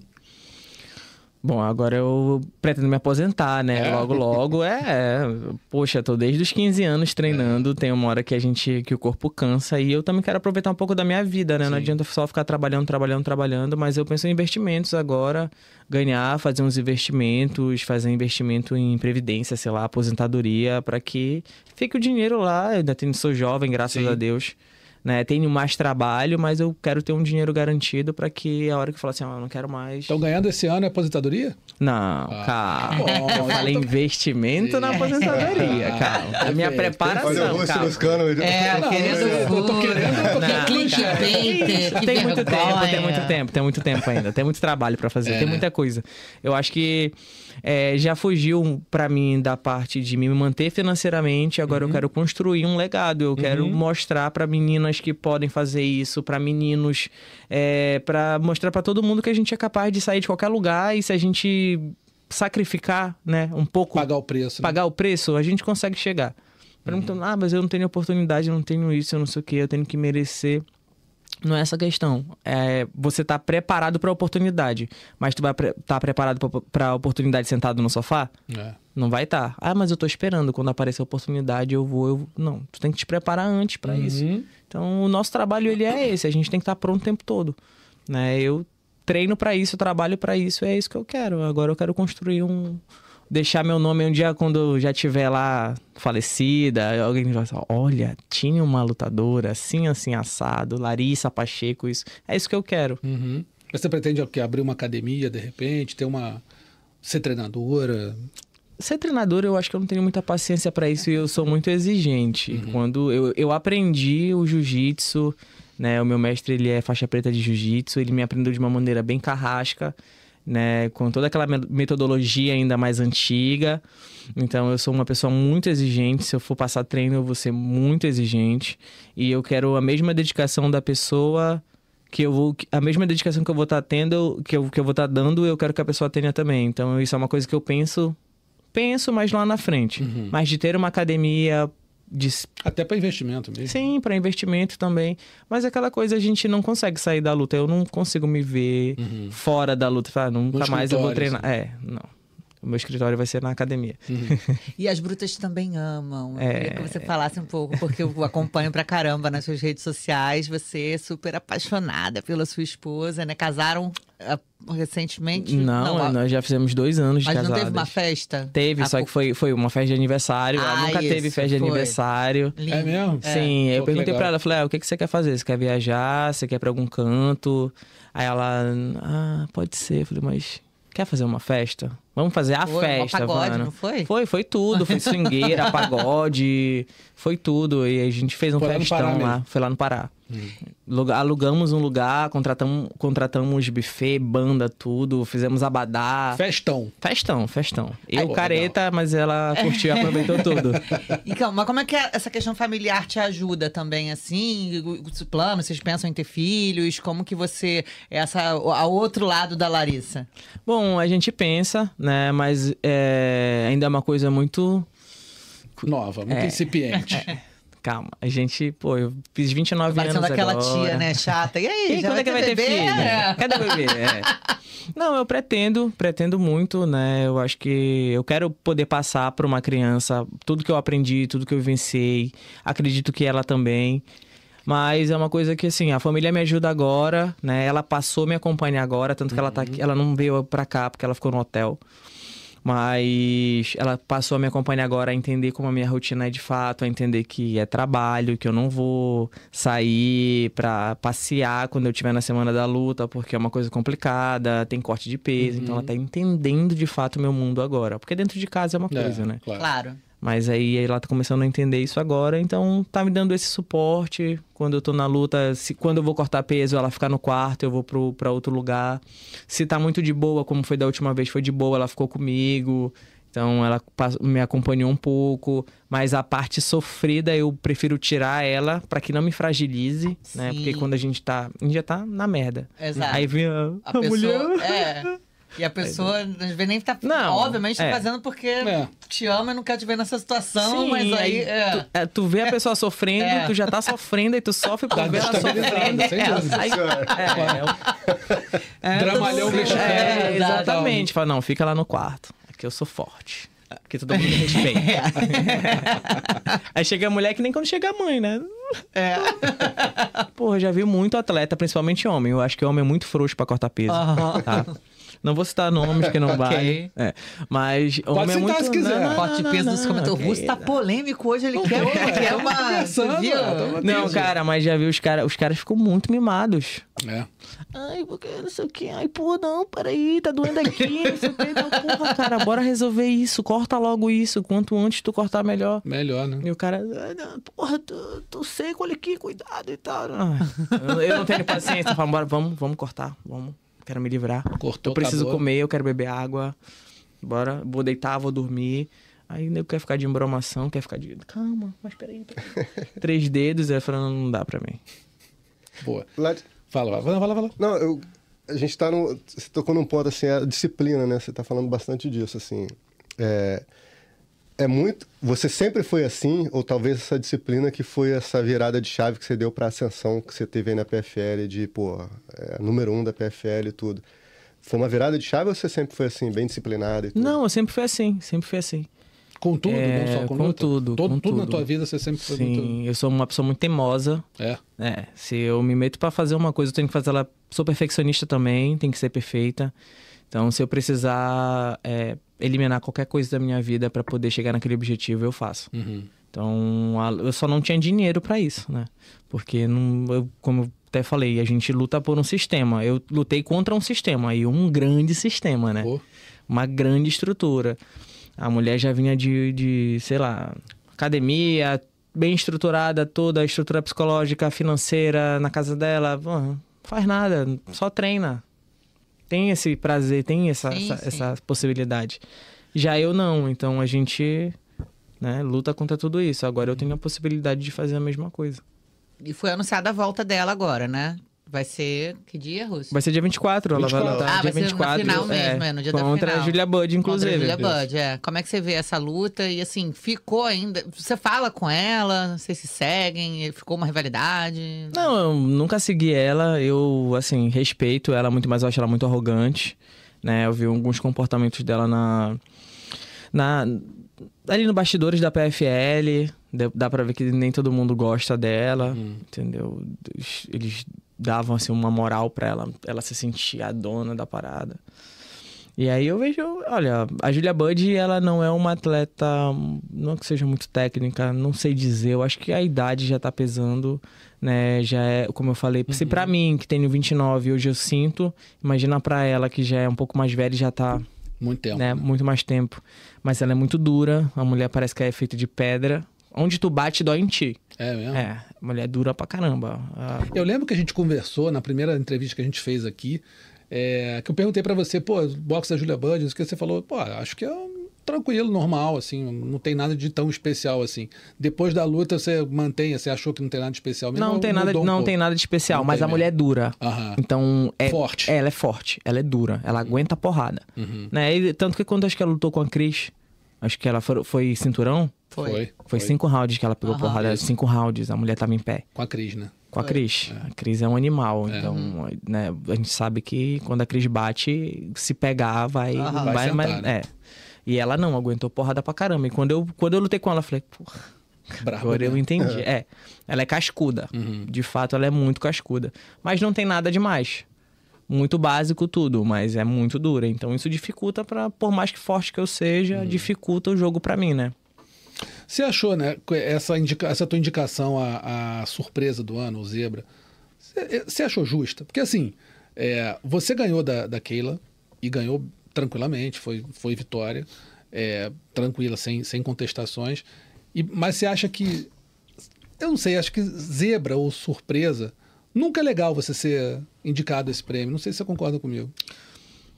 Bom, agora eu pretendo me aposentar, né?
É?
Logo, logo. É, é. Poxa, tô desde os 15 anos treinando. Tem uma hora que a gente, que o corpo cansa. E eu também quero aproveitar um pouco da minha vida, né? Não
Sim.
adianta só ficar trabalhando, trabalhando, trabalhando. Mas eu penso em investimentos agora. Ganhar, fazer uns investimentos, fazer investimento em previdência, sei lá, aposentadoria, para que fique o dinheiro lá. Eu ainda tenho, sou jovem, graças
Sim.
a Deus. Né? Tenho mais trabalho, mas eu quero ter um dinheiro garantido para que a hora que eu falar assim, ah, eu não quero mais.
Estão ganhando esse ano é aposentadoria?
Não,
Ah,
calma.
bom,
eu falei investimento na aposentadoria,
Ah,
calma. A minha preparação,
Olha o rosto buscando.
É,
Não,
querendo
eu tô querendo- eu tô
Não,
querendo-
clickbait,
Isso,
que
tem muito tempo, tem muito tempo, tem muito tempo ainda. Tem muito trabalho pra fazer,
É,
tem
né?
muita coisa. Eu acho que é, já fugiu pra mim da parte de me manter financeiramente. Agora
Uhum.
eu quero construir um legado. Eu quero mostrar pra meninas que podem fazer isso, pra meninos, é, para mostrar pra todo mundo que a gente é capaz de sair de qualquer lugar e se a gente sacrificar, né, um pouco
Pagar o preço. né?
pagar o preço, a gente consegue chegar. Perguntando, ah, mas eu não tenho oportunidade, eu não tenho isso, eu não sei o que, eu tenho que merecer. Não é essa questão. É, você tá preparado para a oportunidade, mas tu vai estar tá preparado para a oportunidade sentado no sofá?
É.
Não vai estar. Tá. Ah, mas eu tô esperando quando aparecer a oportunidade, eu vou, eu. Não, tu tem que te preparar antes para isso.
Uhum.
Então, o nosso trabalho ele é esse, a gente tem que estar pronto o tempo todo, né? Eu treino para isso, trabalho para isso, é isso que eu quero. Agora eu quero construir um deixar meu nome um dia quando eu já tiver lá falecida, alguém vai falar, olha, tinha uma lutadora assim assim assado, Larissa Pacheco, isso. É isso que eu quero.
Uhum. Você pretende o quê? abrir uma academia de repente, ter uma ser treinadora?
Ser treinador, eu acho que eu não tenho muita paciência para isso e eu sou muito exigente. Quando eu, eu aprendi o jiu-jitsu, né? O meu mestre, ele é faixa preta de jiu-jitsu, ele me aprendeu de uma maneira bem carrasca, né? Com toda aquela me- metodologia ainda mais antiga. Então, eu sou uma pessoa muito exigente. Se eu for passar treino, eu vou ser muito exigente. E eu quero a mesma dedicação da pessoa que eu vou a mesma dedicação que eu vou estar tendo eu- que eu, que eu vou estar dando eu quero que a pessoa tenha também então isso é uma coisa que eu penso penso mais lá na frente mas de ter uma academia de
Até para investimento mesmo.
sim para investimento também. Mas aquela coisa a gente não consegue sair da luta. Eu não consigo me ver fora da luta falar, nunca
No
mais eu vou treinar. é não O meu escritório vai ser na academia.
E as brutas também amam. Eu
É.
queria que você falasse um pouco, porque eu acompanho pra caramba nas suas redes sociais. Você é super apaixonada pela sua esposa, né? Casaram ah, recentemente?
Não,
a-
nós já fizemos dois anos de
mas não teve uma festa?
Teve,
Há
só que foi, foi uma festa de aniversário. ela
Ah,
nunca teve
isso,
festa de
foi.
aniversário.
Lindo.
É mesmo?
Sim, aí eu
Pô,
perguntei
legal.
pra ela, falei, ah, o que, que você quer fazer? Você quer viajar? Você quer ir pra algum canto? Aí ela, ah, pode ser. Eu falei, mas quer fazer uma festa? Vamos fazer a
Foi,
festa,
pagode,
Vana.
não foi?
Foi, foi tudo. Foi swingueira, [laughs] pagode, foi tudo. E a gente fez um
Foi lá
festão lá.
Hum.
Foi lá no Pará. Lugar- alugamos um lugar, contratamos, contratamos buffet, banda, tudo. Fizemos abadá.
Festão.
Festão, festão. Eu
pô,
careta, mas ela curtiu [laughs] e aproveitou tudo.
Então, mas como é que é- essa questão familiar te ajuda também, assim? Os planos, vocês pensam em ter filhos? Como que você... Essa, a outro lado da Larissa?
Bom, a gente pensa, né? Mas é, ainda é uma coisa muito.
Nova, muito
É.
incipiente. [laughs]
Calma, a gente, pô, eu fiz 29
Parecendo
anos
aquela
agora.
tia, né, chata. E aí,
E quando é que vai ter
bebê?
filho?
É.
Cadê o bebê? É. [laughs] Não, eu pretendo, pretendo muito, né? Eu acho que eu quero poder passar para uma criança tudo que eu aprendi, tudo que eu vivenciei. Acredito que ela também. Mas é uma coisa que, assim, a família me ajuda agora, né? Ela passou a me acompanhar agora, tanto que ela tá aqui, ela não veio pra cá porque ela ficou no hotel. Mas ela passou a me acompanhar agora a entender como a minha rotina é de fato, a entender que é trabalho, que eu não vou sair pra passear quando eu estiver na semana da luta, porque é uma coisa complicada, tem corte de peso. Então ela tá entendendo de fato o meu mundo agora. Porque dentro de casa é uma coisa,
É,
né?
Claro.
Claro.
Mas aí ela tá começando a entender isso agora, então tá me dando esse suporte. Quando eu tô na luta, se, quando eu vou cortar peso, ela fica no quarto, eu vou pro, pra outro lugar. Se tá muito de boa, como foi da última vez, foi de boa, ela ficou comigo. Então ela me acompanhou um pouco, mas a parte sofrida eu prefiro tirar ela pra que não me fragilize, né? Porque
Sim.
quando a gente tá, a gente já tá na merda.
Exato.
Aí vem a,
A,
a
pessoa.
mulher.
É. [laughs] E a pessoa, às vezes, nem tá.
Não,
obviamente, tá
é.
fazendo porque
É.
te ama e não quer te ver nessa situação,
Sim,
mas aí. é.
tu, é, tu vê a pessoa sofrendo,
É.
tu já tá sofrendo, aí tu sofre por
Tá
ver ela sofrendo.
sem
É,
dúvida.
aí- é, é,
Dramalhão mexicano.
é,
e
exatamente. Fala, não, fica lá no quarto. Aqui eu sou forte. Aqui todo mundo me respeita. [laughs] aí chega a mulher que nem quando chega a mãe, né?
É.
Porra, já vi muito atleta, principalmente homem. Eu acho que homem é muito frouxo pra cortar peso. Tá? Não vou citar nomes que não [laughs]
Ok.
vale. É. Mas homem é muito...
se quiser.
Não, não, não,
peso
não,
dos comentários. O Russo tá polêmico hoje, ele quer, ele quer uma. viu?
aqui.
Não, cara, mas já vi os caras. Os caras ficam muito mimados.
É.
Ai, porque não sei o que. Ai, pô, não, peraí, tá doendo aqui. Não sei o que. Não, porra, cara, bora resolver isso. Corta logo isso. Quanto antes tu cortar, melhor.
Melhor, né?
E o cara, "Ai, não, porra, tô, tô seco, olha aqui, cuidado e tal. Eu, eu não tenho paciência. Eu falo, bora, vamos, vamos cortar, vamos. Quero me livrar.
Cortou,
eu preciso
acabou.
comer, eu quero beber água. Bora, vou deitar, vou dormir. Aí nego quer ficar de embromação, quer ficar de. Calma, mas peraí. peraí. [laughs] Três dedos, aí falando, não dá pra mim.
Boa.
Lá-
Fala, fala, fala, fala.
Não, eu, a gente tá no. Você tocou num ponto assim, a disciplina, né? Você tá falando bastante disso, assim. É, é muito. Você sempre foi assim, ou talvez essa disciplina que foi essa virada de chave que você deu pra ascensão que você teve aí na PFL, de, pô, é, número um da PFL e tudo. Foi uma virada de chave ou você sempre foi assim, bem disciplinado e tudo?
Não, eu sempre fui assim, sempre fui assim.
Com tudo,
É,
não só com,
com
luta?
tudo,
Todo,
com
tudo na
tudo.
tua vida você sempre foi
Sim,
muito...
eu sou uma pessoa muito teimosa.
É.
É, se eu me meto pra fazer uma coisa, eu tenho que fazer ela. Sou perfeccionista também, tem que ser perfeita. Então, se eu precisar é, eliminar qualquer coisa da minha vida pra poder chegar naquele objetivo, eu faço.
Uhum.
Então, eu só não tinha dinheiro pra isso, né? Porque, não, eu, como eu até falei, a gente luta por um sistema. Eu lutei contra um sistema, e um grande sistema, né?
Pô.
Uma grande estrutura. A mulher já vinha de, de sei lá, academia, bem estruturada, toda a estrutura psicológica, financeira na casa dela. Não faz nada, só treina. Tem esse prazer, tem essa,
Sim,
essa,
sim.
essa possibilidade. Já eu não, então a gente né, luta contra tudo isso. Agora eu tenho a possibilidade de fazer a mesma coisa.
E foi anunciada a volta dela agora, né? Vai ser. Que dia, Russo?
Vai ser dia 24, ela vai
24.
lutar
Ah,
dia
vai ser no
24.
final mesmo, é, no dia da
contra
final.
a Julia Budd, inclusive.
Contra a Julia Budd, é. Como é que você vê essa luta? E assim, ficou ainda. Você fala com ela? Vocês se seguem? Ficou uma rivalidade?
Não, eu nunca segui ela. Eu, assim, respeito ela muito, mas eu acho ela muito arrogante. né? Eu vi alguns comportamentos dela na, na ali no bastidores da PFL, dá pra ver que nem todo mundo gosta dela, entendeu? Eles- Eles davam assim uma moral pra ela, ela se sentia a dona da parada. E aí eu vejo, olha, a Julia Budd, ela não é uma atleta, não que seja muito técnica, não sei dizer, eu acho que a idade já tá pesando, né? Já é, como eu falei, se pra mim, que tenho 29, hoje eu sinto, imagina pra ela que já é um pouco mais velha e já tá
Muito tempo.
né, muito mais tempo. Mas ela é muito dura, a mulher parece que é feita de pedra. Onde tu bate, dói em ti.
É mesmo?
É, mulher dura pra caramba. Ah,
Eu lembro que a gente conversou na primeira entrevista que a gente fez aqui, é, que eu perguntei pra você, pô, boxe da Julia Budd, isso que você falou, pô, acho que é um tranquilo, normal, assim, não tem nada de tão especial assim. Depois da luta você mantém, você achou que não tem nada de especial mesmo?
não tem nada,
um
não
pouco?
tem nada de especial,
Não
mas a mulher é dura.
Aham.
Então é
Forte.
Ela é forte, ela é dura, ela aguenta a porrada,
Uhum.
né? E tanto que quando acho que ela lutou com a Cris, acho que ela foi, foi cinturão,
Foi.
Foi.
foi, cinco rounds que ela pegou
Aham.
porrada, cinco rounds, a mulher tava em pé.
Com a Cris, né?
Com a
Foi.
Cris. A Cris é um animal,
É.
então, né, a gente sabe que quando a Cris bate, se pegar, vai.
Aham.
Vai sentar,
mas-
né?
É. E ela não, aguentou porrada pra caramba. E quando eu, quando eu lutei com ela, eu falei, porra,
Brabo,
agora eu
né?
entendi. É. Ela é cascuda. De fato, ela é muito cascuda. Mas não tem nada demais. Muito básico tudo, mas é muito dura. Então isso dificulta para por mais que forte que eu seja, dificulta o jogo pra mim, né?
Você achou, né, essa, indica, essa tua indicação à, à surpresa do ano, o Zebra, você- você achou justa? Porque assim, é, você ganhou da, da Keila e ganhou tranquilamente, foi, foi vitória, é, tranquila, sem, sem contestações. E, mas você acha que. Eu não sei, acho que zebra ou surpresa. Nunca é legal você ser indicado a esse prêmio. Não sei se você concorda comigo.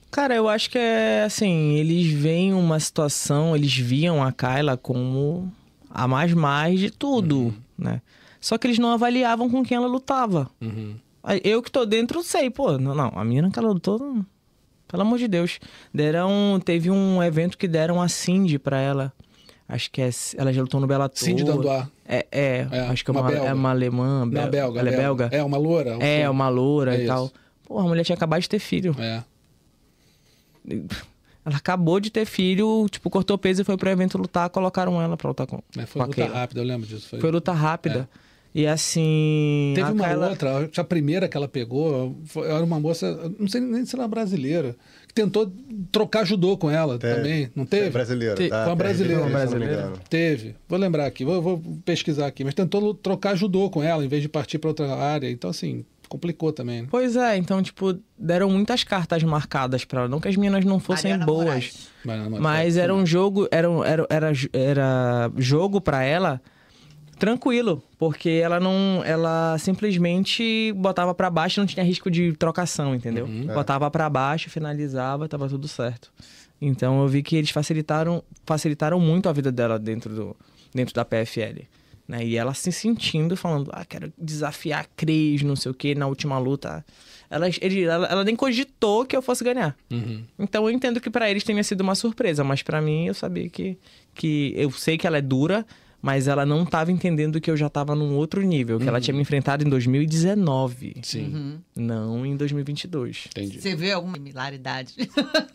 Cara, eu acho que é assim, eles veem uma situação, eles viam a Kyla como a mais mais de tudo, né? Só que eles não avaliavam com quem ela lutava.
Uhum.
Eu que tô dentro sei, pô, não, não, a menina que ela lutou, não- pelo amor de Deus. Deram, teve um evento que deram a Cindy pra ela. Acho que é, ela já lutou no Bellator.
Cindy Dandois.
É, é,
É,
acho que é
uma
uma,
belga.
é uma alemã.
Não,
bel-
belga.
Ela é belga?
É, uma loura?
É, uma loura
É
e tal.
isso.
Pô, a mulher tinha acabado de ter filho.
É.
Ela acabou de ter filho, tipo, cortou peso e foi pro evento lutar, colocaram ela pra lutar com.
É, foi
com a
luta
Keila.
rápida, eu lembro disso. Foi,
Foi luta rápida. E assim.
Teve
a
uma
Kyla-
outra, acho que a primeira que ela pegou, foi- era uma moça, não sei nem se ela é brasileira, que tentou trocar judô com ela
Teve.
também. Não
É
teve?
brasileira,
Te-
tá?
Foi uma brasileira.
Me
Brasileira.
Teve. Vou lembrar aqui, vou, vou pesquisar aqui. Mas tentou trocar judô com ela, em vez de partir para outra área. Então, assim, complicou também. né?
Pois é, então, tipo, deram muitas cartas marcadas pra ela. Não que as meninas não fossem
Mariana
boas.
Moraes.
Mas, Mas
era um jogo, era, um- era, era, era jogo pra ela tranquilo, porque ela não, ela simplesmente botava pra baixo, não tinha risco de trocação, entendeu? Botava pra baixo, finalizava, tava tudo certo. Então eu vi que eles facilitaram, facilitaram muito a vida dela dentro do dentro da PFL. Né? E ela se sentindo, falando, ah, quero desafiar a Cris, não sei o que, na última luta. Ela, ele- ela, ela nem cogitou que eu fosse ganhar.
Uhum.
Então eu entendo que pra eles tenha sido uma surpresa, mas pra mim eu sabia que que eu sei que ela é dura, mas ela não tava entendendo que eu já tava num outro nível, que ela tinha me enfrentado em 2019,
Sim,
não em 2022.
entendi.
Você vê alguma similaridade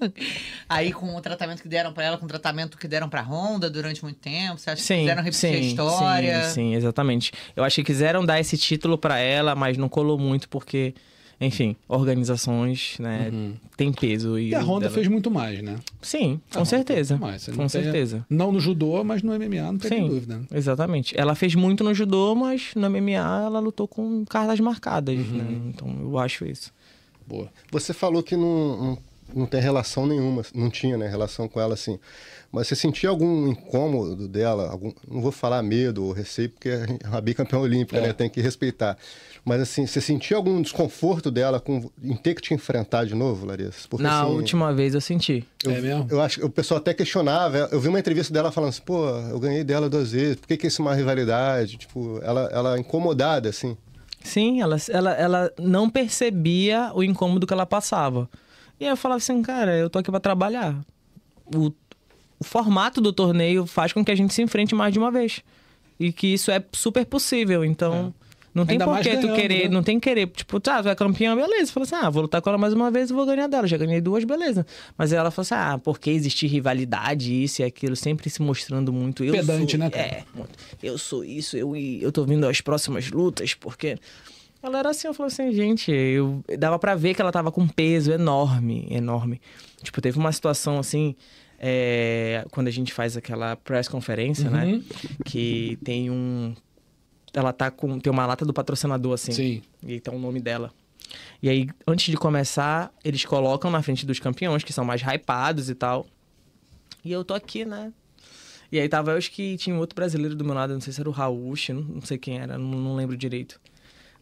[laughs] aí com o tratamento que deram pra ela, com o tratamento que deram pra Honda durante muito tempo? Você acha que
Sim,
quiseram repetir a
sim,
história?
sim, sim, exatamente. Eu acho que quiseram dar esse título pra ela, mas não colou muito porque, enfim, organizações, né, tem peso e,
E a Honda
dela-
fez muito mais, né?
Sim,
A
com
Honda
certeza.
mais.
Com
não tem-
certeza.
Não no judô, mas no MMA, não tem
Sim,
dúvida. né?
exatamente. Ela fez muito no judô, mas no MMA ela lutou com cartas marcadas,
Uhum.
né? Então eu acho isso.
Boa.
Você falou que não, não, não tem relação nenhuma, não tinha né, relação com ela assim. Mas você sentia algum incômodo dela? Algum, não vou falar medo ou receio, porque é uma bicampeã olímpica,
É.
né? Tem que respeitar. Mas assim, você sentia algum desconforto dela com, em ter que te enfrentar de novo, Larissa? Porque,
Na
assim,
última vez eu senti.
Eu,
É mesmo?
Eu acho que o pessoal até questionava. Eu vi uma entrevista dela falando assim, pô, eu ganhei dela duas vezes, por que, que isso é uma rivalidade? Tipo, ela, ela incomodada, assim.
Sim, ela, ela, ela não percebia o incômodo que ela passava. E aí eu falava assim, cara, eu tô aqui pra trabalhar. O, o formato do torneio faz com que a gente se enfrente mais de uma vez. E que isso é super possível. Então, Não tem por que tu querer,
né?
não tem que querer, tipo, tá, tu é campeão, beleza. Fala assim, ah, vou lutar com ela mais uma vez e vou ganhar dela. Já ganhei duas, beleza. Mas ela falou assim, ah, porque existir rivalidade, isso e aquilo, sempre se mostrando muito. Eu
Pedante,
sou,
né, cara?
É, eu sou isso, eu, eu tô vindo às próximas lutas, porque. Ela era assim, eu falei assim, gente, eu dava pra ver que ela tava com um peso enorme, enorme. Tipo, teve uma situação assim, é, quando a gente faz aquela press conferência,
Uhum.
né? Que tem um. Ela tá com. Tem uma lata do patrocinador, assim.
Sim.
E aí tá o nome dela. E aí, antes de começar, eles colocam na frente dos campeões, que são mais hypados e tal. E eu tô aqui, né? E aí tava, eu acho que tinha um outro brasileiro do meu lado, não sei se era o Raul, não, não sei quem era, não, não lembro direito.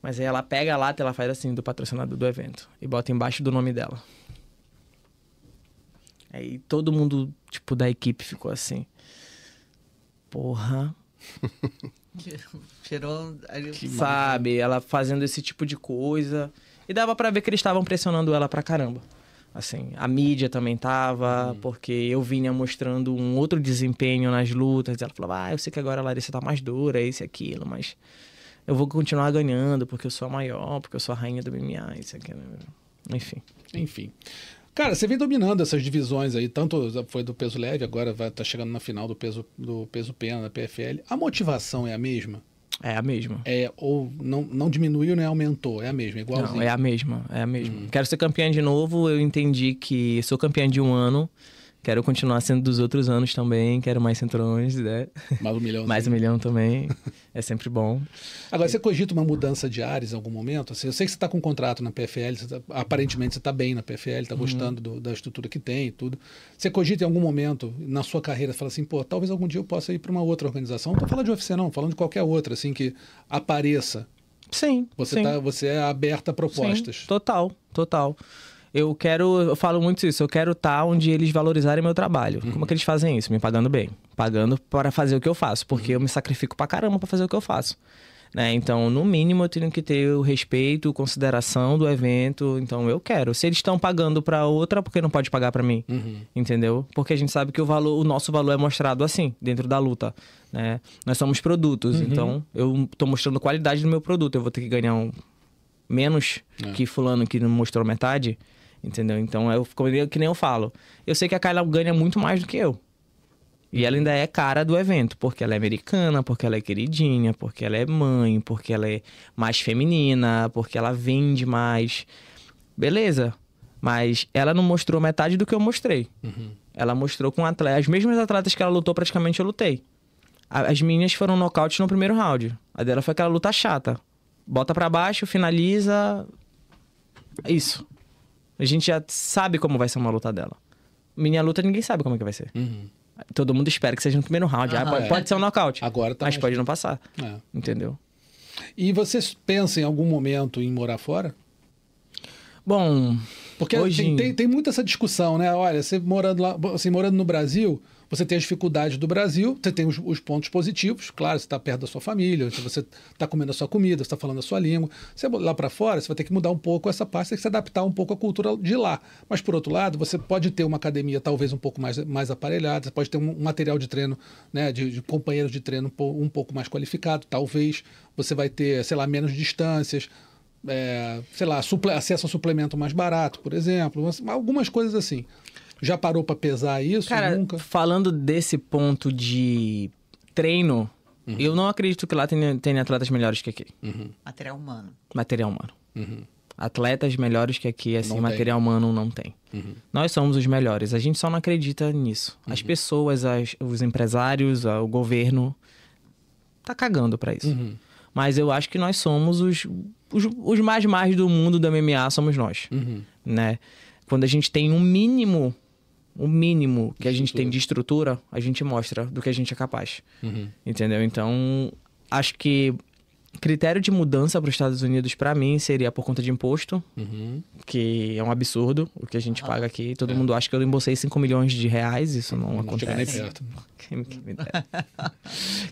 Mas aí ela pega a lata, ela faz assim, do patrocinador do evento. E bota embaixo do nome dela. Aí todo mundo, tipo, da equipe ficou assim. Porra. [laughs]
Tirou.
sabe? Ela fazendo esse tipo de coisa. E dava pra ver que eles estavam pressionando ela pra caramba. Assim, a mídia também tava, porque eu vinha mostrando um outro desempenho nas lutas. Ela falava, ah, eu sei que agora a Larissa tá mais dura, isso e aquilo, mas eu vou continuar ganhando porque eu sou a maior, porque eu sou a rainha do MMA, isso e aquilo. Enfim.
Enfim. Cara, você vem dominando essas divisões aí, tanto foi do peso leve, agora vai tá chegando na final do peso do peso pena da PFL. A motivação é a mesma?
É a mesma.
É ou não, não diminuiu nem aumentou, é a mesma, igualzinho.
Não, é a mesma, é a mesma. Quero ser campeã de novo, eu entendi que sou campeã de um ano, quero continuar sendo dos outros anos também, quero mais cinturões, né?
Mais um milhão.
Mais um milhão também, é sempre bom.
Agora, você cogita uma mudança de áreas em algum momento? Assim, eu sei que você está com um contrato na PFL, você tá- aparentemente você está bem na PFL, está gostando do- da estrutura que tem e tudo. Você cogita em algum momento na sua carreira, fala assim, pô, talvez algum dia eu possa ir para uma outra organização. Não tô falando de UFC não, falando de qualquer outra, assim, que apareça.
Sim,
Você,
sim.
tá, você é aberta a propostas.
Sim, total, total. Eu quero, eu falo muito isso, eu quero estar onde eles valorizarem meu trabalho. Como é que eles fazem isso? Me pagando bem. Pagando para fazer o que eu faço, porque eu me sacrifico pra caramba pra fazer o que eu faço. Né? Então, no mínimo, eu tenho que ter o respeito, consideração do evento. Então, eu quero. Se eles estão pagando pra outra, por que não pode pagar pra mim? Entendeu? Porque a gente sabe que o valor, o nosso valor é mostrado assim, dentro da luta. Né? Nós somos produtos, então eu tô mostrando qualidade do meu produto. Eu vou ter que ganhar um, menos que fulano que não mostrou metade, entendeu? Então eu eu- que nem eu falo. Eu sei que a Kyla ganha muito mais do que eu. E ela ainda é cara do evento, porque ela é americana, porque ela é queridinha, porque ela é mãe, porque ela é mais feminina, porque ela vende mais. Beleza. Mas ela não mostrou metade do que eu mostrei. Ela mostrou com atleta, as mesmas atletas que ela lutou, praticamente eu lutei. As minhas foram nocaute no primeiro round. A dela foi aquela luta chata. Bota pra baixo, finaliza. Isso. A gente já sabe como vai ser uma luta dela. Minha luta ninguém sabe como é que vai ser. Todo mundo espera que seja no primeiro round. Ah,
Aham.
pode, pode ser um nocaute.
Agora tá
mas
mais-
pode não passar.
É.
Entendeu?
E você pensa em algum momento em morar fora?
Bom,
Porque
hoje...
tem, tem, tem muito essa discussão, né? Olha, você morando, lá, assim, morando no Brasil, você tem as dificuldades do Brasil, você tem os, os pontos positivos, claro, você está perto da sua família, você está comendo a sua comida, você está falando a sua língua. Você lá para fora, você vai ter que mudar um pouco essa parte, tem que se adaptar um pouco à cultura de lá. Mas, por outro lado, você pode ter uma academia talvez um pouco mais, mais aparelhada, você pode ter um, um material de treino, né, de, de companheiros de treino um, po- pouco mais qualificado, talvez. Você vai ter, sei lá, menos distâncias, é, sei lá, suple- acesso a suplemento mais barato, por exemplo, umas- algumas coisas assim. Já parou para pesar isso?
Cara,
Nunca?
falando desse ponto de treino,
Uhum.
eu não acredito que lá tenha, tenha atletas melhores que aqui.
Material humano.
Material humano. Atletas melhores que aqui, assim,
Uhum. Não tem. Uhum.
material humano não tem. Nós somos os melhores. A gente só não acredita nisso. As pessoas, as- os empresários, o governo tá cagando pra isso.
Uhum.
Mas eu acho que nós somos os, os, os mais mais do mundo do MMA, somos nós.
Uhum.
Né? Quando a gente tem um mínimo, o mínimo que a gente tem de estrutura, a gente mostra do que a gente é capaz.
Uhum.
Entendeu? Então, acho que critério de mudança para os Estados Unidos, para mim, seria por conta de imposto,
Uhum.
que é um absurdo o que a gente paga aqui. Todo mundo acha que eu embolsei 5 milhões de reais, isso não,
Não
acontece.
chega nem perto. [laughs]
Quem, quem me dera.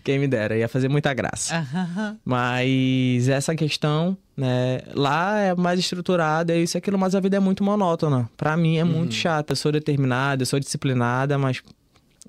quem me dera, ia fazer muita graça. Mas essa questão, né, lá é mais estruturada, é isso e aquilo, mas a vida é muito monótona. Pra mim é muito chata. Eu sou determinada, eu sou disciplinada, mas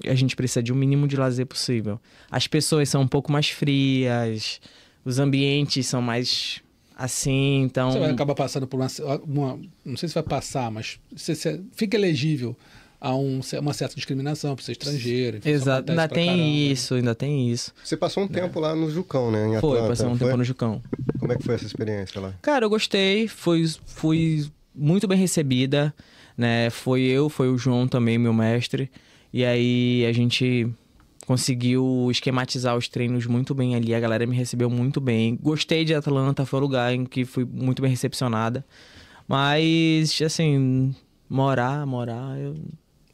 a gente precisa de um mínimo de lazer possível. As pessoas são um pouco mais frias, os ambientes são mais assim, então.
Você vai acabar passando por uma, uma- Não sei se vai passar, mas você, você fica elegível a um- uma certa discriminação por ser estrangeiro. enfim, isso
Exato, ainda tem
caramba.
isso, ainda tem isso.
Você passou um tempo lá no Jucão, né? Em
É. Foi,
Atlanta,
passei um
não
tempo
foi?
no Jucão.
Como é que foi essa experiência lá?
Cara, eu gostei, fui, fui muito bem recebida, né? Foi eu, foi o João também, meu mestre. E aí a gente conseguiu esquematizar os treinos muito bem ali, a galera me recebeu muito bem. Gostei de Atlanta, foi um lugar em que fui muito bem recepcionada. Mas, assim, morar, morar, eu.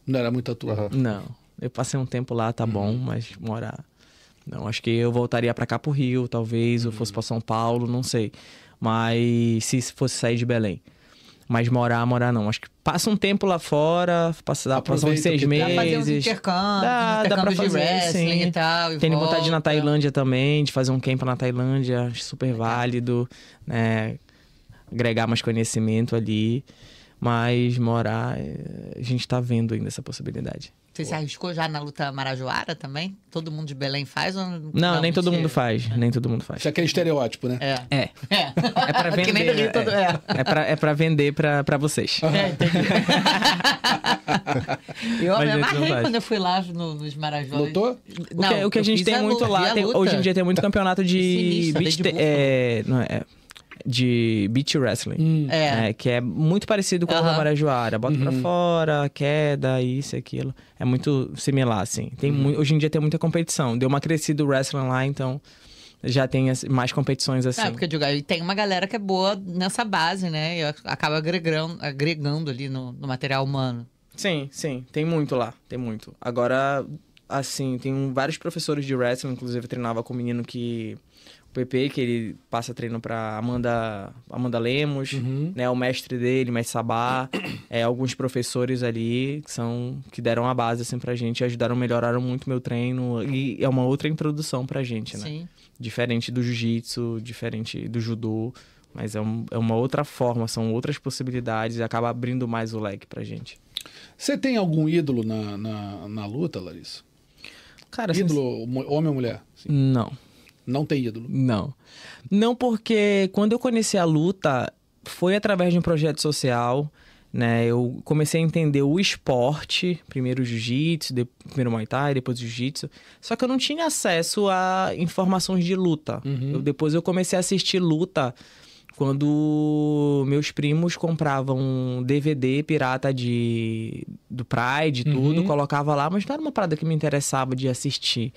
Não era muito a tua.
Não. Eu passei um tempo lá, tá bom, mas morar. Não, acho que eu voltaria pra cá pro Rio, talvez, ou fosse pra São Paulo, não sei. Mas se fosse sair de Belém. Mas morar, morar não. Acho que passa um tempo lá fora, passa, dá pra passar uns seis
porque
Dá pra fazer uns
meses.
intercâmbios,
Dá, dá pra
intercâmbios de
fazer,
wrestling
sim.
e tal. e
Tenho vontade de ir na. Tailândia também, de fazer um camp na Tailândia, acho super válido, né? Agregar mais conhecimento ali. Mas morar, eh, a gente tá vendo ainda essa possibilidade.
Você se arriscou já na luta marajoara também? Todo mundo de Belém faz? Ou...
Não, nem todo mundo faz, nem todo mundo faz.
Isso é aquele estereótipo, né?
É.
É.
É.
É pra vender. [laughs]
Que nem Rio todo- é.
é. pra, é pra vender pra, pra vocês.
É, entendi. [laughs] eu
Mas
me
não
amarrei quando eu fui lá no- nos Marajós.
Lutou?
O que, o que a gente tem muito lá, tem- hoje em dia tem muito campeonato de
Sinistro,
beach, é, não é, de beach wrestling.
É.
né, que é muito parecido com o
Aham.
da Marajoara. Bota pra fora, queda, isso e aquilo. É muito similar, assim. Tem mui- hoje em dia tem muita competição. Deu uma crescida o wrestling lá, então já tem as- mais competições assim.
É, porque eu digo, tem uma galera que é boa nessa base, né? E acaba agregando, agregando ali no, no material humano.
Sim, sim, tem muito lá, tem muito. Agora, assim, tem um- vários professores de wrestling, inclusive eu treinava com um menino que. O PP, que ele passa treino pra Amanda, Amanda Lemos, né? O mestre dele, mestre Sabá, [coughs] é, alguns professores ali que são que deram a base assim pra gente, ajudaram, melhoraram muito meu treino e é uma outra introdução pra gente, né?
Sim.
Diferente do jiu-jitsu, diferente do judô, mas é, um- é uma outra forma, são outras possibilidades e acaba abrindo mais o leque pra gente.
Você tem algum ídolo na, na, na luta, Larissa?
Cara,
ídolo, mo- homem ou mulher? Sim.
Não.
Não tem ídolo.
Não. Não porque quando eu conheci a luta, foi através de um projeto social, né? Eu comecei a entender o esporte, primeiro o jiu-jitsu, de- primeiro o muay thai, depois o jiu-jitsu. Só que eu não tinha acesso a informações de luta. Eu- depois eu comecei a assistir luta quando meus primos compravam um DVD pirata de do Pride e tudo, colocava lá, mas não era uma parada que me interessava de assistir.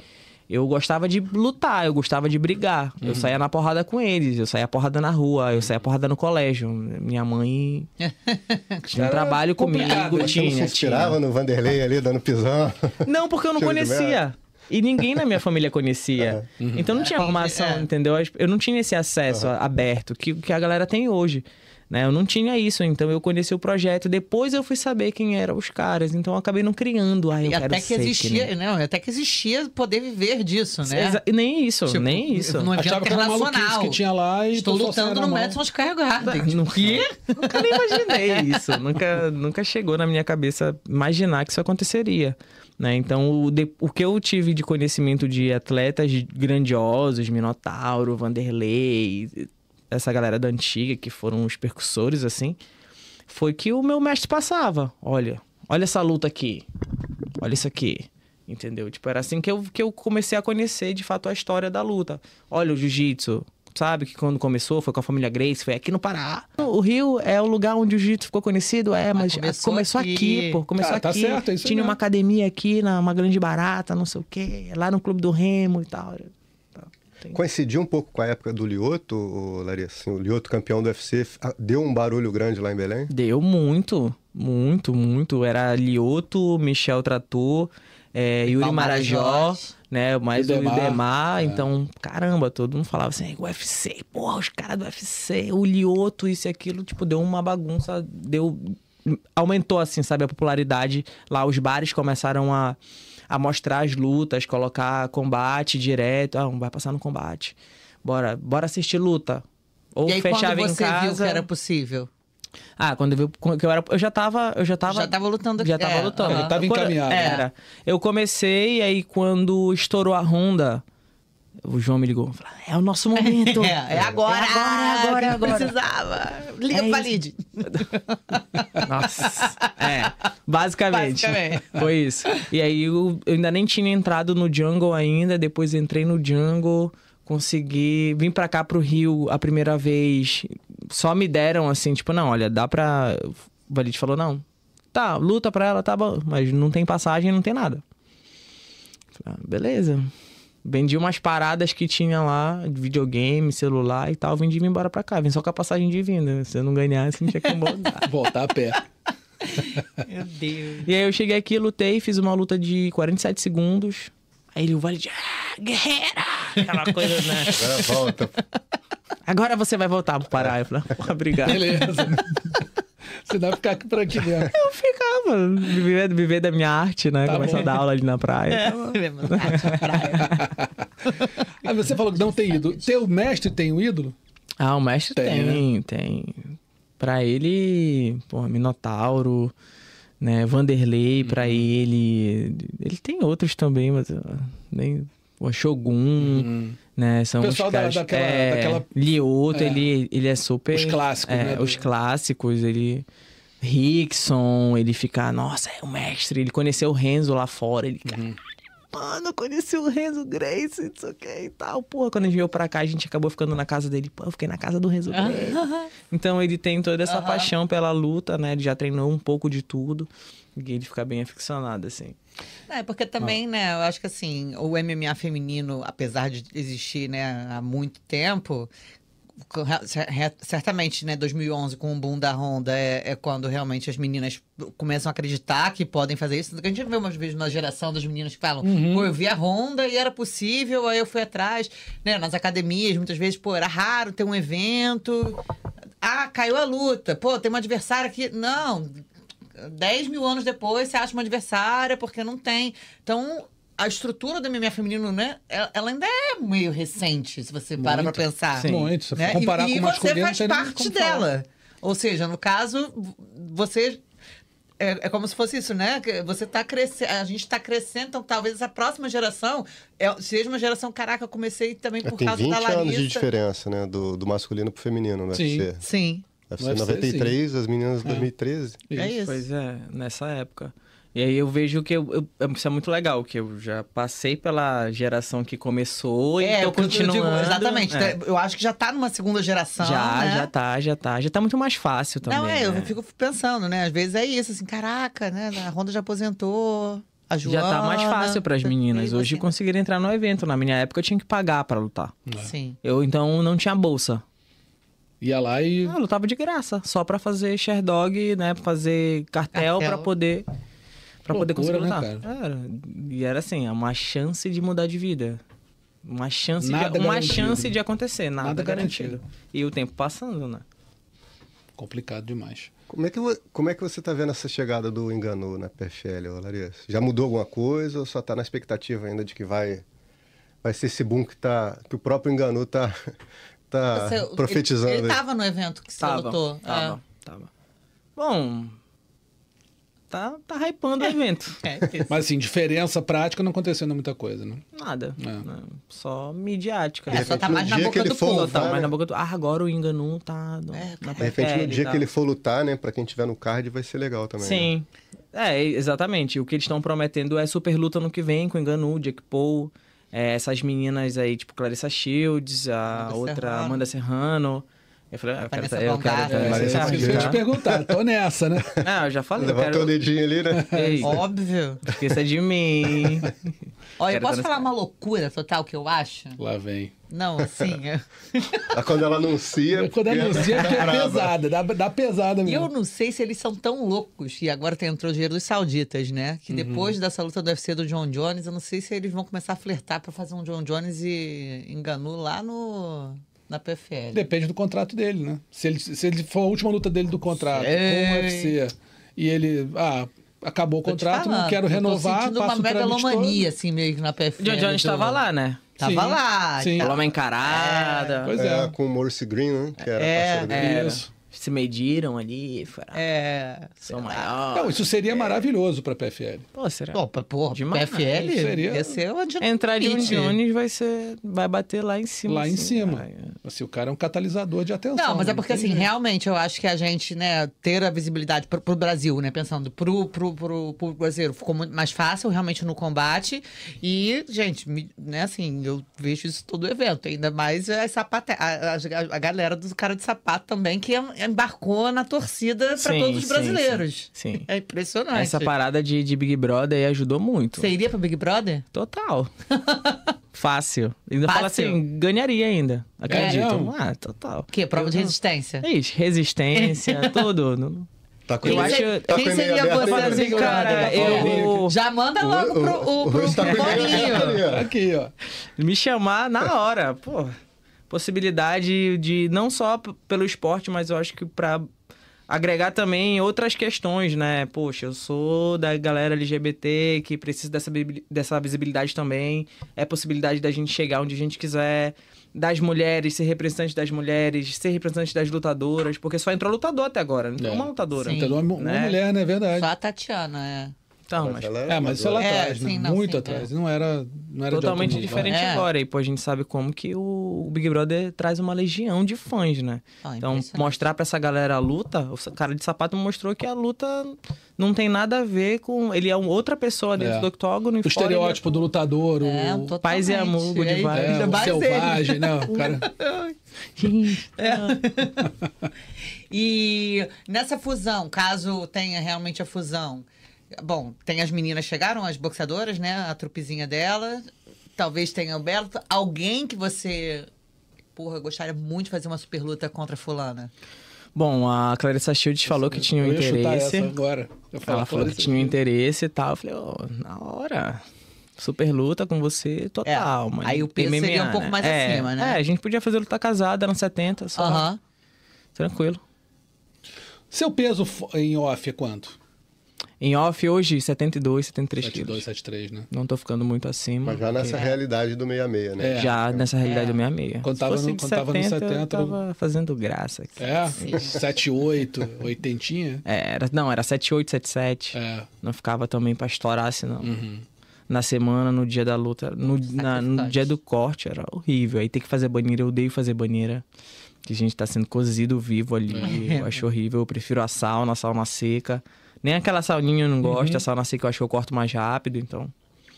Eu gostava de lutar, eu gostava de brigar. Eu saía na porrada com eles, eu saía porrada na rua, eu saía porrada no colégio. Minha mãe [laughs] tinha um trabalho comigo,
né?
Você não se
tinha,
inspirava
tinha.
no Vanderlei ali, dando pisão?
Não, porque eu não
de
conhecia. E ninguém na minha família conhecia. Então não tinha informação,
É.
entendeu? Eu não tinha esse acesso aberto que, que a galera tem hoje. Né? Eu não tinha isso, então eu conheci o projeto. Depois eu fui saber quem eram os caras. Então eu acabei não criando. Ah, eu
E
quero
até que
ser
existia,
nem-
não, até que existia poder viver disso, né?
Exa- Nem isso,
Tipo,
nem isso.
No evento
que
internacional.
que tinha lá e
Estou lutando no. Madison Square Garden. Tipo, [laughs]
Nunca, nunca nem imaginei isso. nunca, nunca chegou na minha cabeça imaginar que isso aconteceria. Né? Então, o, de- o que eu tive de conhecimento de atletas grandiosos, Minotauro, Vanderlei, essa galera da antiga, que foram os percussores, assim, foi que o meu mestre passava. Olha, olha essa luta aqui. Olha isso aqui. Entendeu? Tipo, era assim que eu, que eu comecei a conhecer, de fato, a história da luta. Olha o jiu-jitsu. Sabe que quando começou foi com a família Grace, foi aqui no Pará. O Rio é o lugar onde o jiu-jitsu ficou conhecido, é, mas,
começou
começou, aqui.
aqui.
pô. Começou
Cara, tá
aqui.
certo, é
Tinha uma
mesmo.
academia aqui, na uma grande barata, não sei o quê, lá no Clube do Remo e tal. Tem-
Coincidiu um pouco com a época do Lioto, Larissa? Assim, o Lioto, campeão do UFC, ah, deu um barulho grande lá em Belém?
Deu muito, muito, muito. Era Lioto, Michel Trator, é, Yuri Marajó, né? Mais o
Idemar.
Idemar. Então, caramba, todo mundo falava assim, UFC, porra, os caras do UFC, o Lioto, isso e aquilo, tipo, deu uma bagunça, deu... Aumentou, assim, sabe, a popularidade. Lá os bares começaram a, a mostrar as lutas, colocar combate direto. Ah, vai passar no combate. Bora, bora assistir luta. Ou
E aí,
fechava
quando
em
você
casa...
viu que era possível?
Ah, quando eu vi que eu era, eu já tava, eu já tava,
Já tava lutando
já tava
É,
lutando.
Já tava encaminhado.
Era. Eu comecei aí quando estourou a Honda, O João me ligou. falou, É o nosso momento. [laughs]
É, é agora,
É agora, é agora, é agora.
Precisava. Liga
É isso.
Valide. [laughs]
Nossa. É, basicamente.
Basicamente.
Foi isso. E aí eu, eu ainda nem tinha entrado no Jungle ainda, depois entrei no Jungle, consegui vim pra cá pro Rio a primeira vez. Só me deram assim, tipo, não, olha, dá pra. O Valide falou, não. Tá, luta pra ela, tá bom. Mas não tem passagem, não tem nada. Falei, ah, beleza. Vendi umas paradas que tinha lá, de videogame, celular e tal. Vendi e vim embora pra cá. Vim só com a passagem de vinda. Se eu não ganhasse, não tinha como voltar. [laughs]
Voltar a pé.
Meu Deus.
E aí eu cheguei aqui, lutei, fiz uma luta de 47 segundos. Aí ele, o Vale de... Ah, guerreira! Aquela coisa, né?
Agora volta.
Agora você vai voltar pro Pará. Eu falei, "Porra, obrigado.
Beleza. Você deve ficar aqui por aqui mesmo.
Eu ficava, viver, viver da minha arte, né?
Tá
Começar a dar aula ali na praia.
Aí você falou que não tem ídolo. Teu mestre tem um ídolo?
Ah, o mestre
Tem, né?
tem, tem. Pra ele, porra, Minotauro, né? Vanderlei, pra
Uhum.
ele. Ele tem outros também, mas eu nem. O Shogun, né? São
O Uhum. pessoal
os
da-
caras.
daquela-
é,
daquela-
Lioto,
é.
ele, ele é super.
Os clássicos,
é,
né, do-
Os clássicos, ele. Rickson, ele fica, nossa, é o mestre. Ele conheceu o Renzo lá fora. Ele,
Uhum.
mano, eu conheci o Renzo Grace, não sei o que e tal. Porra, quando a gente veio pra cá, a gente acabou ficando na casa dele. Pô, eu fiquei na casa do Renzo Grace. Então ele tem toda essa paixão pela luta, né? Ele já treinou um pouco de tudo. Ele fica bem aficionado, assim.
É, porque também, né, eu acho que assim, o MMA feminino, apesar de existir, né, há muito tempo, certamente, né, 2011, com o boom da Honda, é, é quando realmente as meninas começam a acreditar que podem fazer isso. A gente vê umas vezes uma geração das meninas que falam, pô, eu vi a Honda e era possível, aí eu fui atrás, né, nas academias, muitas vezes, pô, era raro ter um evento, ah, caiu a luta, pô, tem uma adversária aqui, não... 10 mil anos depois, você acha uma adversária, porque não tem. Então, a estrutura do MMA feminino, né? Ela ainda é meio recente, se você para pra
Muito.
pensar.
Sim.
Muito. Se
né?
comparar
e,
com
e você faz parte dela. Ou seja, no caso, você. É, é como se fosse isso, né? Você tá crescendo, a gente tá crescendo, então talvez essa próxima geração é- seja uma geração, caraca, eu comecei também por
É, Tem
causa
20
da Larissa.
anos de diferença, né? Do, do masculino pro feminino no
Sim.
Sim.
UFC
UFC,
93, as meninas
É.
2013.
É isso.
Pois é, nessa época. E aí eu vejo que eu, eu- isso é muito legal, que eu já passei pela geração que começou e
É,
tô
eu digo,
continuando.
exatamente.
É.
Eu acho que já tá numa segunda geração.
Já,
né?
já tá, já tá. Já tá muito mais fácil também.
Não, é, eu
né?
fico pensando, né? Às vezes é isso, assim, caraca, né? A Honda já aposentou. A Joana,
Já tá mais fácil pras meninas.
E
Hoje
você?
conseguiram entrar no evento. Na minha época eu tinha que pagar pra lutar.
Sim.
Eu então não tinha bolsa.
Ia lá e.
Eu lutava de graça, só pra fazer Sherdog, né, pra fazer cartel,
Cartel.
pra poder para poder conseguir
né,
lutar. Era. E era assim, é uma chance de mudar de vida. Uma chance
Nada
de, uma
garantido.
chance de acontecer, nada,
Nada
garantido.
garantido.
E o tempo passando, né?
Complicado demais.
Como é, que, como é que você tá vendo essa chegada do Enganu na PFL, Larissa? Já mudou alguma coisa ou só tá na expectativa ainda de que vai, vai ser esse boom que, tá, que o próprio Enganu tá, tá
Você-
profetizando?
Ele, ele tava no evento que você
Tava,
lutou.
tava, tava. Bom, tá, tá hypando o evento. [laughs]
É, é.
Mas assim, diferença prática não acontecendo muita coisa, né?
Nada.
É.
né? Só midiática.
É, só tá mais na
dia
boca
que ele
do
for
povo.
Tá mais
né?
na boca do... Ah, agora o Enganu tá no,
É,
na
De repente, no dia
tal.
que ele for lutar, né? Pra quem tiver no card, vai ser legal também. né?
Sim. É, exatamente. O que eles estão prometendo é super luta no que vem com o Enganu, Jack Paul, é, essas meninas aí, tipo Clarissa Shields, a
Amanda
outra
Serrano.
Amanda Serrano. Eu falei, ah, eu quero, eu quero, eu quero,
eu ia te
já.
perguntar. Tô nessa, né?
Não, eu já falei,
Levantou
quero...
o dedinho ali, né?
Ei,
Óbvio.
esqueça de mim. [laughs]
Olha, eu posso falar uma loucura total que eu acho?
Lá vem.
Não, assim. eu-
Aí [laughs] Quando ela anuncia.
Quando anuncia,
porque
é pesada, dá, dá pesada
E
mesmo.
eu não sei se eles são tão loucos. E agora tem- entrou o dinheiro dos sauditas, né?
Uhum.
Que depois dessa luta do UFC do John Jones, eu não sei se eles vão começar a flertar pra fazer um John Jones e enganou lá no na PFL.
Depende do contrato dele, né? Se ele, se ele for a última luta dele do contrato
Sei.
com o UFC e ele. Ah, acabou o contrato, não
falando,
quero
eu tô
renovar,
sentindo uma megalomania, assim, meio que na PFL.
John Jones
do-
estava lá, né?
Tava
Sim,
lá.
sim.
tava-
uma encarada.
Pois
É,
é.
com o Morse Green, né? Que era
É,
parceiro dele.
Era.
Isso.
Se mediram ali, falaram, ah,
É.
sou maior.
Não, isso seria maravilhoso pra PFL.
Pô, será?
Opa, porra,
Demais.
PFL
Seria-
ia ser onde
Entrar de um. Jones vai ser. Vai bater lá em cima.
Lá em
assim,
cima.
cara.
Assim, o cara é um catalisador de atenção.
Não, mas é
né?
porque
tem
assim, realmente eu acho que a gente, né, ter a visibilidade pro, pro Brasil, né, pensando pro, pro, pro, pro brasileiro, ficou muito mais fácil realmente no combate. E, gente, me- né, assim, eu vejo isso todo evento, ainda mais as sapate... a, a, a galera do cara de sapato também, que embarcou na torcida para todos os brasileiros.
sim. Sim.
É impressionante.
Essa parada de, de Big Brother aí ajudou muito.
Você iria pro Big Brother?
Total. [laughs] Fácil. Ainda fala
Fácil?
assim, ganharia ainda. Acredito.
mesmo?
ah, total.
O quê? Prova de resistência?
É isso, resistência, [laughs] tudo.
Tá com
Eu acho-
tá
quem seria você
né?
Big
Cara,
Brother?
eu-
Já manda logo pro, o, pro,
o
pro,
Russo tá
Boninho.
Aqui, ó.
Me chamar na hora, pô. Possibilidade de não só pelo esporte, mas eu acho que pra agregar também outras questões, né? Poxa, eu sou da galera LGBT que precisa dessa, dessa visibilidade também. É possibilidade da gente chegar onde a gente quiser. Das mulheres, ser representante das mulheres, ser representante das lutadoras, porque só entrou lutador até agora, não
É.
uma lutadora.
Sim.
Entendeu? Uma, uma
Né?
mulher, né? Verdade.
Só a Tatiana, é.
Então,
Mas
mas
ela
É, mas isso é lá
É,
atrás, né?
sim, não,
Muito
sim,
atrás.
é.
Não era, não era de
totalmente
nível.
diferente
É.
agora. E pô, a gente sabe como que o o Big Brother traz uma legião de fãs, né?
Ah,
então, mostrar pra essa galera a luta, o cara de sapato mostrou que a luta não tem nada a ver com. Ele é uma outra pessoa dentro
É.
do octógono. e
O
fora ele é
estereótipo do lutador,
É,
o,
totalmente.
Paz e amor, good
E aí,
vibes.
é, o selvagem, né? O [laughs] cara... [laughs]
E nessa fusão, caso tenha realmente a fusão, bom, tem as meninas chegaram, as boxeadoras, né? A trupezinha dela. Talvez tenha o Belo. Alguém que você, porra, gostaria muito de fazer uma super luta contra fulana.
Bom, a Clarissa Shields falou que tinha um interesse.
essa agora.
Ela falou que tinha um interesse e tal. Eu falei, ó, na hora. Super luta com você total,
É,
mas
aí o peso
MMA,
seria um pouco mais
é,
acima, né?
É, a gente podia fazer luta casada nos 70, só.
Aham.
Tranquilo.
Seu peso em off é quanto?
Em off hoje, 72, 73 quilos.
72, 73, né?
Não tô ficando muito acima.
Mas já nessa
porque-
realidade do 66, né?
É.
Já nessa realidade do 66.
Quando tava no- quando tava no
70, eu
70,
tava fazendo graça. aqui.
É? 78, 80.
É, era, não, era 78, 77.
É.
Não ficava também pra estourar, senão.
Uhum.
Na semana, no dia da luta, no, na- no
Sacrifício.
dia do corte, era horrível. Aí tem que fazer banheira, eu odeio fazer banheira. Que a gente tá sendo cozido vivo ali.
É.
Eu acho horrível. Eu prefiro a sauna, a sauna seca. Nem aquela sauninha eu não gosto,
Uhum.
a sauna seca eu acho que eu corto mais rápido, então.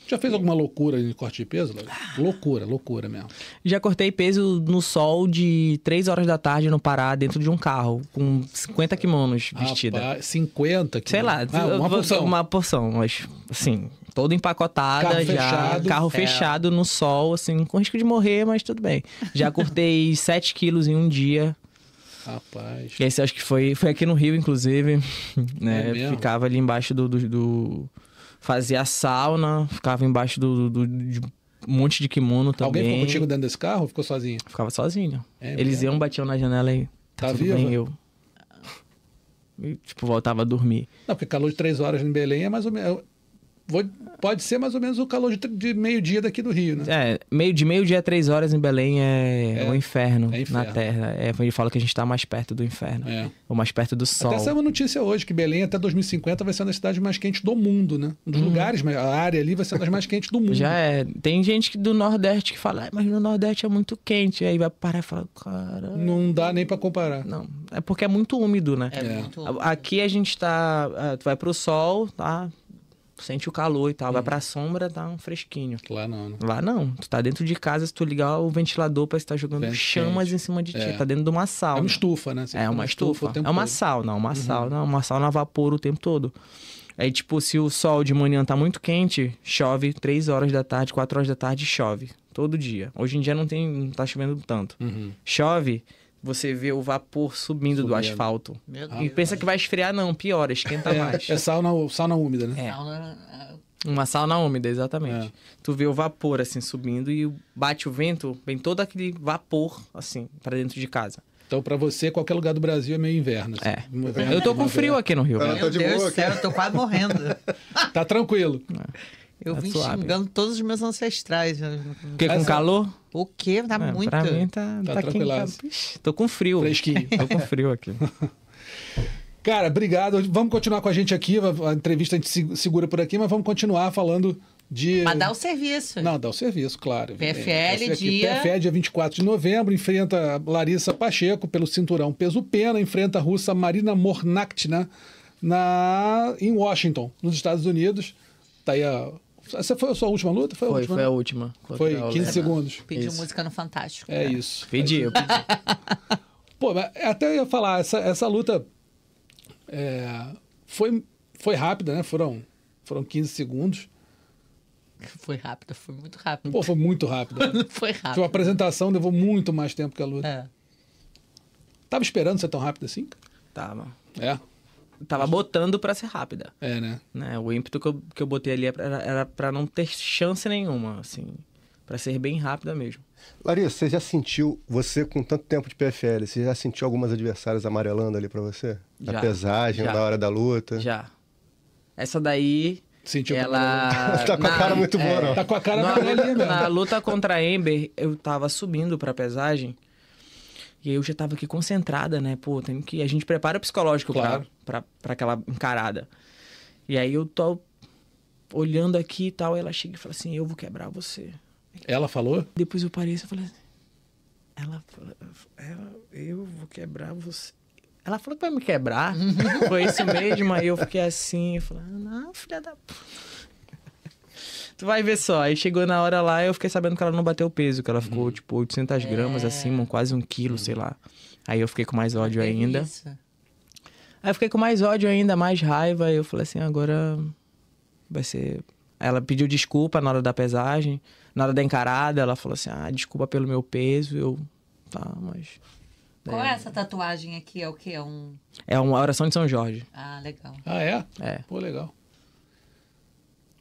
Já fez alguma loucura em corte de peso? Loucura, loucura mesmo.
Já cortei peso no sol de 3 horas da tarde no Pará, dentro de um carro, com 50 kimonos vestida.
Rapaz, 50 que
Sei lá,
Ah, uma porção.
uma porção, mas assim, toda empacotada,
Carro
já,
fechado.
carro
É.
fechado no sol, assim, com risco de morrer, mas tudo bem. Já cortei [laughs] 7 quilos em um dia.
Rapaz.
Esse acho que foi, foi aqui no Rio, inclusive. [laughs] Né?
É
ficava ali embaixo do, do, do- Fazia sauna, ficava embaixo do, do- de um monte de kimono também.
Alguém ficou contigo dentro desse carro ou ficou sozinho?
Ficava sozinho.
É
Eles
mesmo?
iam, batiam na janela e. Tá,
Tá
bem, eu. E, tipo, voltava a dormir.
Não, porque calor de 3 horas em Belém é mais ou menos. Vou- pode ser mais ou menos o calor de, de meio-dia daqui do Rio, né?
É, meio, de meio-dia a três horas em Belém é,
É,
o inferno,
é inferno.
na Terra. É, ele fala que a gente tá mais perto do inferno.
É.
Ou mais perto do sol.
Até saiu uma notícia hoje que Belém até 2050 vai ser uma das cidades mais quentes do mundo, né? Um dos lugares, mas a área ali vai ser uma das mais quentes do mundo.
Já é. Tem gente que- do Nordeste que fala, "Ah, mas no Nordeste é muito quente. Aí vai parar e fala, cara.
Não dá nem pra comparar.
Não, é porque é muito úmido, né?
É, muito.
A- Aqui a gente tá. Tu vai pro sol, tá? Sente o calor e tal.
Uhum.
Vai pra sombra, tá um fresquinho.
Lá não, né?
Lá não. Tu tá dentro de casa, se tu ligar o ventilador, parece que tá jogando
Vento
chamas
quente.
em cima de ti.
É.
Tá dentro de uma
É
sauna.
uma estufa, né? Você
É uma estufa.
tempo
É uma sauna, uma sauna, uma sauna a vapor o tempo todo. Aí, tipo, se o sol de manhã tá muito quente, chove 3 horas da tarde, 4 horas da tarde, chove. Todo dia. Hoje em dia não tem. não tá chovendo tanto.
Uhum.
Chove, você vê o vapor subindo, do
Subindo.
asfalto.
Meu
E pensa que vai esfriar, não, piora, esquenta mais.
É, é sauna, sauna úmida, né?
É.
Sauna,
Uma sauna úmida, exatamente.
É.
Tu vê o vapor assim subindo e bate o vento, vem todo aquele vapor assim pra dentro de casa.
Então, pra você, qualquer lugar do Brasil é meio inverno. assim.
É.
Inverno,
Eu tô com frio aqui no Rio.
Meu
tá de
Deus
boa
do céu, eu tô quase morrendo. [laughs]
Tá tranquilo.
Eu
Tá
vim
suave.
xingando todos os meus ancestrais.
Porque com
Essa-
calor?
O quê? Tá
É,
muito.
Pra mim tá,
Tá
tá. Tá,
tranquilaço.
Ixi, tô com frio.
Fresquinho. [laughs]
Tô com frio aqui. [laughs]
Cara, obrigado. Vamos continuar com a gente aqui. A entrevista a gente se- segura por aqui, mas vamos continuar falando de.
Mas dá o serviço.
Não, dá o serviço, claro.
PFL,
Esse aqui,
dia-
PFL, dia 24 de novembro, enfrenta a Larissa Pacheco pelo cinturão peso pena, enfrenta a russa Marina Mornaktina na, em Washington, nos Estados Unidos. Tá aí a... Essa foi a sua última luta? Foi a
Foi,
última,
foi
né?
a última.
Foi
Contra a
15
Holanda.
segundos.
Pediu
Isso.
música no Fantástico.
É isso.
Pedi, eu pedi. [laughs]
Pô, mas até eu ia falar, essa, essa luta é, foi, foi rápida, né? Foram, foram 15 segundos.
Foi rápido, foi muito rápido.
Pô, foi muito rápido. né? [laughs]
foi
Foi uma
rápido.
apresentação, levou muito mais tempo que a luta.
É.
Tava esperando ser tão rápido assim?
Tava.
É,
Tava botando pra ser rápida.
é, né?
Né? O ímpeto que eu, que eu botei ali era, pra não ter chance nenhuma, assim. Pra ser bem rápida mesmo.
Larissa, você já sentiu, você com tanto tempo de PFL, você já sentiu algumas adversárias amarelando ali pra você? Na
Já,
pesagem,
já.
na hora da luta?
Já. Essa daí.
Sentiu
ela. [laughs]
Tá com a cara muito boa, não.
Tá com a cara
na,
mesmo.
na luta contra a Ember, eu tava subindo pra pesagem. E aí eu já tava aqui concentrada, né? Pô, tem que. A gente prepara o psicológico
Claro.
pra, pra, pra aquela encarada. E aí eu tô olhando aqui e tal. Ela chega e fala assim: Eu vou quebrar você.
Ela falou?
Depois eu parei e falei assim, ela, falou- ela, eu vou quebrar você. Ela falou que vai me quebrar. Foi isso mesmo. Aí eu fiquei assim, eu falei, ah, não, filha da p... Tu vai ver só. Aí chegou na hora lá, eu fiquei sabendo que ela não bateu o peso, que ela ficou tipo 800 gramas acima, quase um quilo, sei lá. Aí eu fiquei com mais ódio
Teve
ainda.
isso.
Aí eu fiquei com mais ódio ainda, mais raiva. Aí eu falei assim, agora vai ser. Ela pediu desculpa na hora da pesagem, na hora da encarada. Ela falou assim: ah, desculpa pelo meu peso. Eu, tá, mas.
Qual é essa tatuagem aqui? É o quê? É um.
É uma oração de São Jorge.
Ah, legal.
Ah, é?
É,
Pô, legal.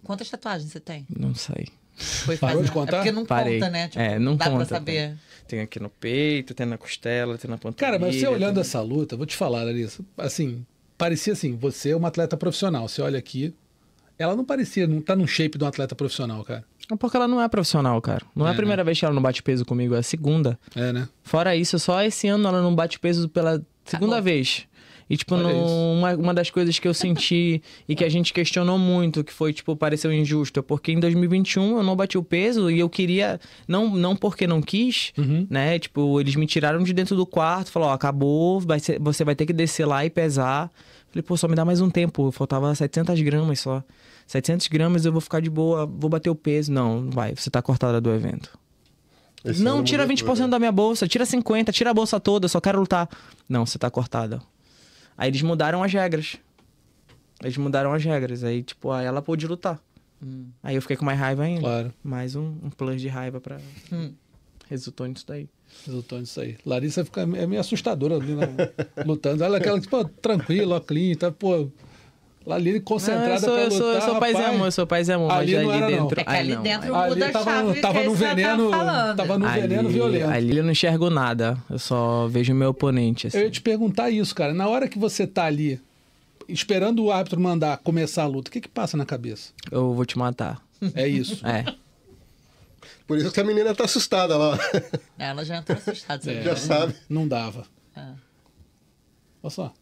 Quantas tatuagens você tem?
não sei.
Foi
Parou de contar?
É porque não
Parei.
conta, né? Tipo,
É, não
dá
conta,
pra saber.
Tem aqui no peito, tem na costela, tem na panturrilha.
Cara, mas você olhando
tem-
essa luta, vou te falar, Larissa, assim, parecia assim, você é uma atleta profissional. Você olha aqui, ela não parecia, não tá num shape de um atleta profissional, cara.
É Porque ela não é profissional, cara. Não é,
É,
a primeira vez que ela não bate peso comigo, é a segunda.
É, né?
Fora isso, só esse ano ela não bate peso pela segunda
bom.
vez. E, tipo, no- uma, uma das coisas que eu senti e que a gente questionou muito, que foi, tipo, pareceu injusto, é porque em 2021 eu não bati o peso e eu queria, não, não porque não quis,
Uhum.
né? Tipo, eles me tiraram de dentro do quarto, falou, ó, acabou, vai ser- você vai ter que descer lá e pesar. Falei, pô, só me dá mais um tempo, faltava 700 gramas só. 700 gramas eu vou ficar de boa, vou bater o peso. Não, não vai, você tá cortada do evento.
Esse
não,
ano
tira
mudou
20%
tudo, né?
da minha bolsa, tira 50%, tira a bolsa toda, só quero lutar. Não, você tá cortada. Aí eles mudaram as regras. Eles mudaram as regras. Aí, tipo, aí ela pôde lutar. Aí eu fiquei com mais raiva ainda.
Claro.
Mais um, um plus de raiva pra.
Hum.
Resultou nisso daí.
Resultou nisso aí. Larissa fica, é meio assustadora ali, né, lutando. Ela é aquela, tipo, tranquila, ó, clean, tá, pô. Ali concentrada
Não, eu sou,
pra
eu
lutar.
sou, eu sou paz e amor, eu sou paz e amor,
ali
mas
não
ali
era, não.
dentro.
É que
ai,
ali
não,
dentro.
Ali
muda a
tava,
chave
tava
que
no
já
veneno,
tava falando.
tava no veneno
ali,
violento.
ali eu não enxergo nada. Eu só vejo o meu oponente. Assim.
Eu ia te perguntar isso, cara. Na hora que você tá ali, esperando o árbitro mandar começar a luta, o que que passa na cabeça?
Eu vou te matar.
É isso.
É.
Por isso que a menina tá assustada lá.
Ela já entrou assustada.
É. [laughs]
Já sabe.
Não dava.
É.
Olha só.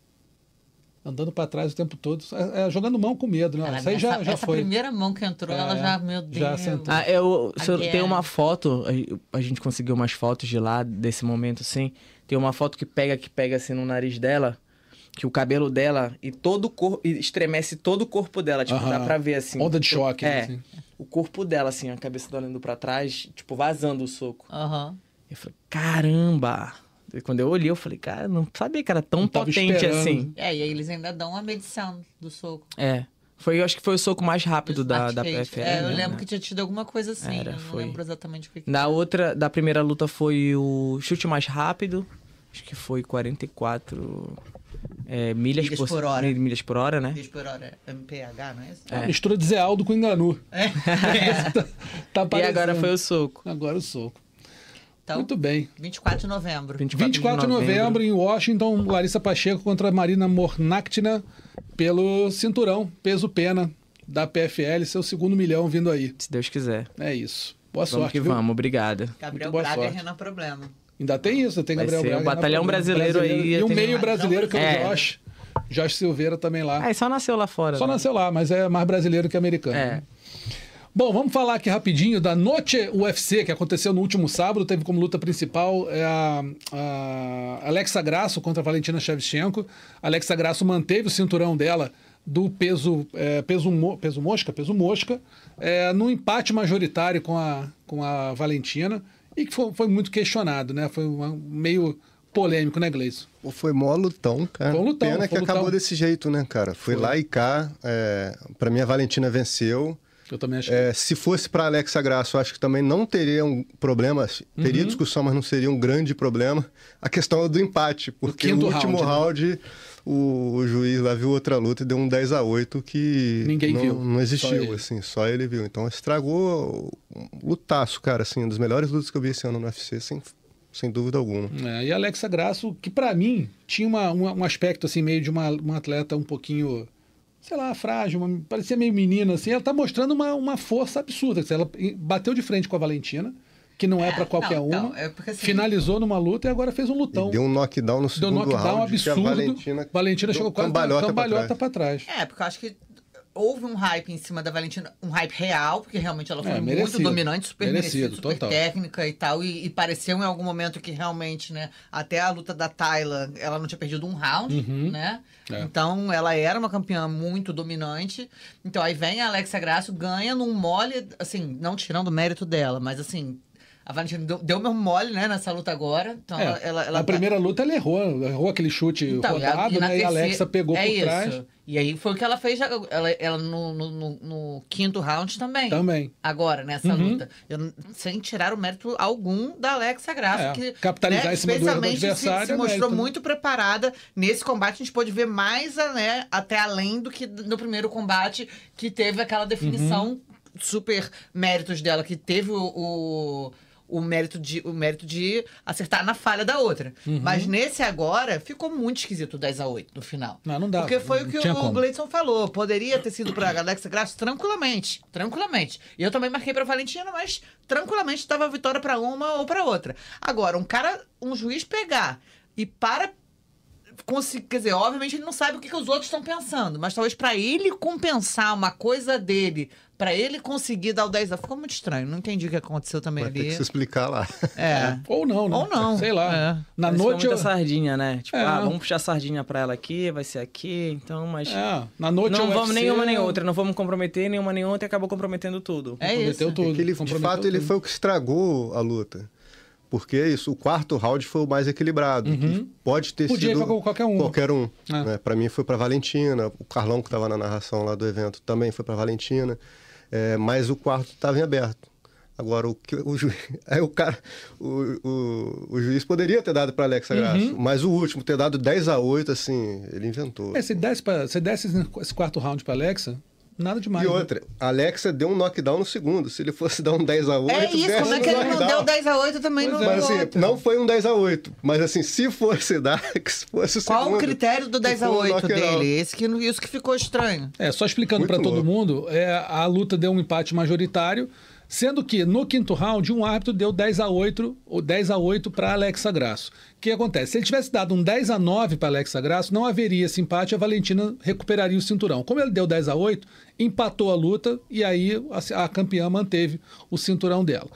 Andando pra trás o tempo todo, é, é, jogando mão com medo, né?
Ela-
Isso aí já,
essa,
já
essa
foi.
primeira mão que entrou,
É,
ela já, meu Deus.
já sentou.
Ah, eu, se eu tem uma foto, a, a gente conseguiu umas fotos de lá, desse momento, assim. Tem uma foto que pega, que pega assim no nariz dela, que o cabelo dela e todo o corpo, e estremece todo o corpo dela, tipo,
Aham.
dá pra ver assim.
Onda de choque.
É,
assim.
o corpo dela, assim, a cabeça dela indo pra trás, tipo, vazando o soco.
Aham.
Eu falei, caramba! Quando eu olhei, eu falei, cara, não sabia que era tão
Não
potente assim.
É, e aí eles ainda dão uma medição do soco.
É. Foi, eu acho que foi o soco mais rápido
do
da, da. PFL.
É, eu
né?
lembro que tinha tido alguma coisa assim.
Era,
eu não
foi.
lembro exatamente o que que
Na outra, da primeira luta foi o chute mais rápido. Acho que foi 44 é, milhas,
Milhas por hora.
mil- Milhas por hora, né?
Diz por hora, MPH, não é isso?
É. Mistura de Zé Aldo com Enganu.
É.
tá, [laughs] tá
E agora foi o soco.
Agora o soco.
Então,
Muito bem.
24 de novembro.
24 de novembro, em Washington, Larissa Pacheco contra Marina Mornactina pelo cinturão, peso pena. da PFL, seu segundo milhão vindo aí.
Se Deus quiser.
É isso. Boa
vamos
sorte.
que
viu?
vamos, obrigado.
Gabriel
boa
Braga
sorte.
e Renan Problema.
Ainda tem isso, tem Gabriel Braga.
o batalhão
né?
brasileiro aí,
E o meio brasileiro que é o
É.
Josh. Josh Silveira também lá.
Ah, e só nasceu lá fora.
Só
né?
nasceu lá, mas é mais brasileiro que americano.
É.
Bom, vamos falar aqui rapidinho da Noche UFC, que aconteceu no último sábado. Teve como luta principal é a, a Alexa Grasso contra a Valentina Shevchenko. A Alexa Grasso manteve o cinturão dela do peso, é, peso, mo- peso mosca, peso mosca, é, no empate majoritário com a, com a Valentina e que foi, foi muito questionado, né? Foi uma- meio polêmico, né, Gleison?
Foi mó lutão, cara.
Foi um lutão,
Pena
foi
que
um
acabou
lutão.
desse jeito, né, cara? Foi, lá e cá. É... Pra mim, a Valentina venceu.
Eu também acho
É, se fosse para Alexa Grasso, eu acho que também não teria um problema. Teria
Uhum.
discussão, mas não seria um grande problema. A questão é do empate, porque no último
round, né?
round, o, o juiz lá viu outra luta e deu um 10 a 8 que
Ninguém
não,
viu,
não
só
existiu,
ele.
assim, só ele viu. Então estragou um lutaço, cara, assim, um dos melhores lutas que eu vi esse ano no UFC, sem, sem dúvida alguma.
É, e a Alexa Grasso, que pra mim tinha uma, uma- um aspecto assim meio de uma, uma atleta um pouquinho, sei lá, frágil, uma- parecia meio menina assim, ela tá mostrando uma, uma força absurda. Ela bateu de frente com a Valentina, que não é,
É,
pra qualquer
não,
uma.
não, é porque, assim,
finalizou numa luta e agora fez um lutão.
E deu um knockdown no
Deu
segundo
knockdown
round.
absurdo.
Valentina,
Valentina chegou quase
cambalhota
cambalhota,
trás.
pra trás.
É, porque eu acho que houve um hype em cima da Valentina, um hype real, porque realmente ela foi
É,
muito
merecido.
dominante, super
Merecido,
merecida, super
total.
técnica e tal. E, e pareceu em algum momento que realmente, né, até a luta da Tayla, ela não tinha perdido um round,
Uhum.
né?
É.
Então ela era uma campeã muito dominante. Então aí vem a Alexa Grasso, ganha num mole, assim, não tirando o mérito dela, mas assim. A Valentina deu, meu mole, né, nessa luta agora. Então
É,
ela, ela, ela
a
tá-
primeira luta ela errou, errou aquele chute
então, e a-
rodado,
e
né? E a
terceira-
Alexa pegou
é
por
isso.
trás
E aí foi o que ela fez ela, ela no, no- no- quinto round também.
também.
Agora, nessa
Uhum.
luta. Eu sem tirar o mérito algum da Alexa Graça.
É,
que,
capitalizar
né,
em cima do
especialmente se-
adversário
se,
é
mostrou
mérito, né?
muito preparada. Nesse combate, a gente pôde ver mais né, até além do que no primeiro combate, que teve aquela definição
Uhum.
super méritos dela, que teve o. o o mérito, de, o mérito de acertar na falha da outra.
Uhum.
Mas nesse agora, ficou muito esquisito o 10 a 8 no final.
Não, não dá.
Porque foi
não
o que o
como.
Gleidson falou. Poderia ter sido pra Alexa Grasso tranquilamente. Tranquilamente. E eu também marquei pra Valentina, mas tranquilamente dava vitória pra uma ou pra outra. Agora, um cara, um juiz pegar e para. Consi- Quer dizer, obviamente ele não sabe o que, que os outros estão pensando, mas talvez pra ele compensar uma coisa dele, pra ele conseguir dar o 10 a. Ficou muito estranho. Não entendi o que aconteceu também
Vai
ali.
que se explicar lá.
É. [laughs]
Ou não, né?
Ou não.
Sei lá.
É.
Na
Mas
noite. eu-
muita sardinha, né? Tipo,
É.
ah, vamos puxar sardinha pra ela aqui, vai ser aqui, então, mas.
É, na noite
não
o
vamos
UFC
nenhuma nem outra, não vamos comprometer nenhuma nem outra e acabou comprometendo tudo.
É
Comprometeu
isso.
tudo.
que ele, de fato, ele
tudo.
foi o que estragou a luta. Porque isso, o quarto round foi o mais equilibrado. E Pode ter
Uhum. Podia ir
sido
pra qualquer um.
Qualquer um.
É.
Né? Para mim foi para Valentina, o Carlão que estava na narração lá do evento também foi para Valentina, é, mas o quarto estava em aberto. Agora o que o juiz, [laughs] aí o cara, o, o, o juiz poderia ter dado para Alexa Grasso,
Uhum.
mas o último ter dado 10 a 8 assim, ele inventou.
É, se desse, pra, se desse esse quarto round pra Alexa, nada demais.
E
né?
outra, a Alexa deu um knockdown no segundo. Se ele fosse dar um 10 a 8
É isso, como é que ele não deu 10 a 8 também
Pois
no
é.
Mas assim, não foi um 10 a 8 Mas assim, se fosse dar, [laughs] que se fosse o
Qual
segundo,
o critério do
que
10 a
foi um
8
knockout.
dele? Esse que, isso que ficou estranho.
É, só explicando para todo mundo, é, a luta deu um empate majoritário, sendo que no quinto round um árbitro deu 10 a 8 ou 10 a 8 para Alexa Grasso. O que acontece? Se ele tivesse dado um 10 a 9 para Alexa Grasso, não haveria esse empate, a Valentina recuperaria o cinturão. Como ele deu 10 a 8, empatou a luta e aí a, a campeã manteve o cinturão dela.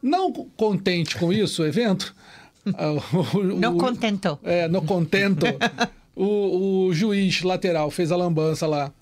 Não contente com isso, o evento, [laughs] ah, o- o-
Não
o-
contentou.
é, no contento, [laughs] o, o juiz lateral fez a lambança lá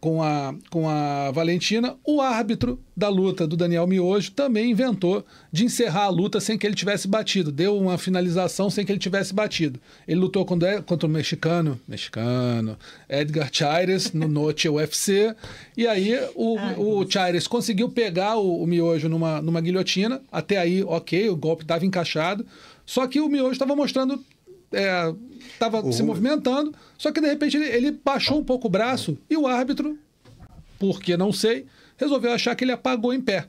com a, com a Valentina. O árbitro da luta do Daniel Miojo também inventou de encerrar a luta sem que ele tivesse batido. Deu uma finalização sem que ele tivesse batido. Ele lutou contra, contra o mexicano, mexicano, Edgar Chaires, no [laughs] Noche UFC. E aí o, o Chaires conseguiu pegar o, o Miojo numa, numa guilhotina. Até aí, ok, o golpe estava encaixado. Só que o Miojo estava mostrando estava se movimentando, só que de repente ele, ele baixou um pouco o braço e o árbitro, porque não sei, resolveu achar que ele apagou em pé.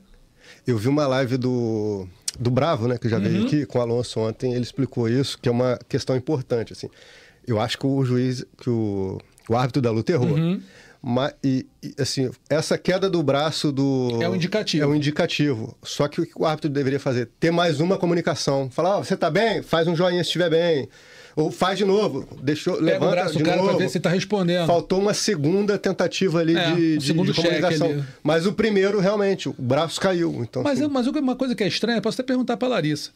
Eu vi uma live do, do Bravo, né, que já
Uhum.
veio aqui com o Alonso ontem, ele explicou isso, que é uma questão importante, assim. Eu acho que o juiz, que o, o árbitro da luta errou.
Uhum.
Ma- e, e, assim, essa queda do braço do.
É um indicativo.
É um indicativo. Só que o que o árbitro deveria fazer? Ter mais uma comunicação. Falar, ó, você tá bem? Faz um joinha se estiver bem. Ou faz de novo. Deixou,
Pega
levanta
o braço
de
do cara
novo.
ver se tá respondendo.
Faltou uma segunda tentativa ali
É,
de,
um
de- de comunicação.
ali.
Mas o primeiro, realmente, o braço caiu. Então,
Mas,
assim,
mas uma coisa que é estranha, posso até perguntar pra Larissa.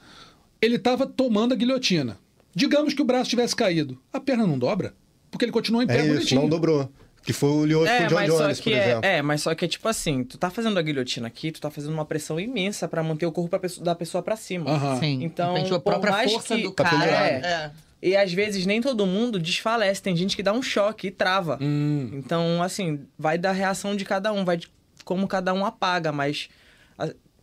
Ele tava tomando a guilhotina. Digamos que o braço tivesse caído. A perna não dobra? Porque ele continuou em pé
é isso,
bonitinho.
não dobrou. Que foi o com
É,
o John
mas só
Jones,
que
por
é,
exemplo.
é, mas só que é tipo assim, tu tá fazendo a guilhotina aqui, tu tá fazendo uma pressão imensa pra manter o corpo pra pessoa- da pessoa pra cima.
Aham.
Sim.
Então,
a
por
própria
mais
força
que-
do
Tá
cara.
pendurado.
é.
E às vezes nem todo mundo desfalece, tem gente que dá um choque e trava.
Hum.
Então, assim, vai da reação de cada um, vai de como cada um apaga, mas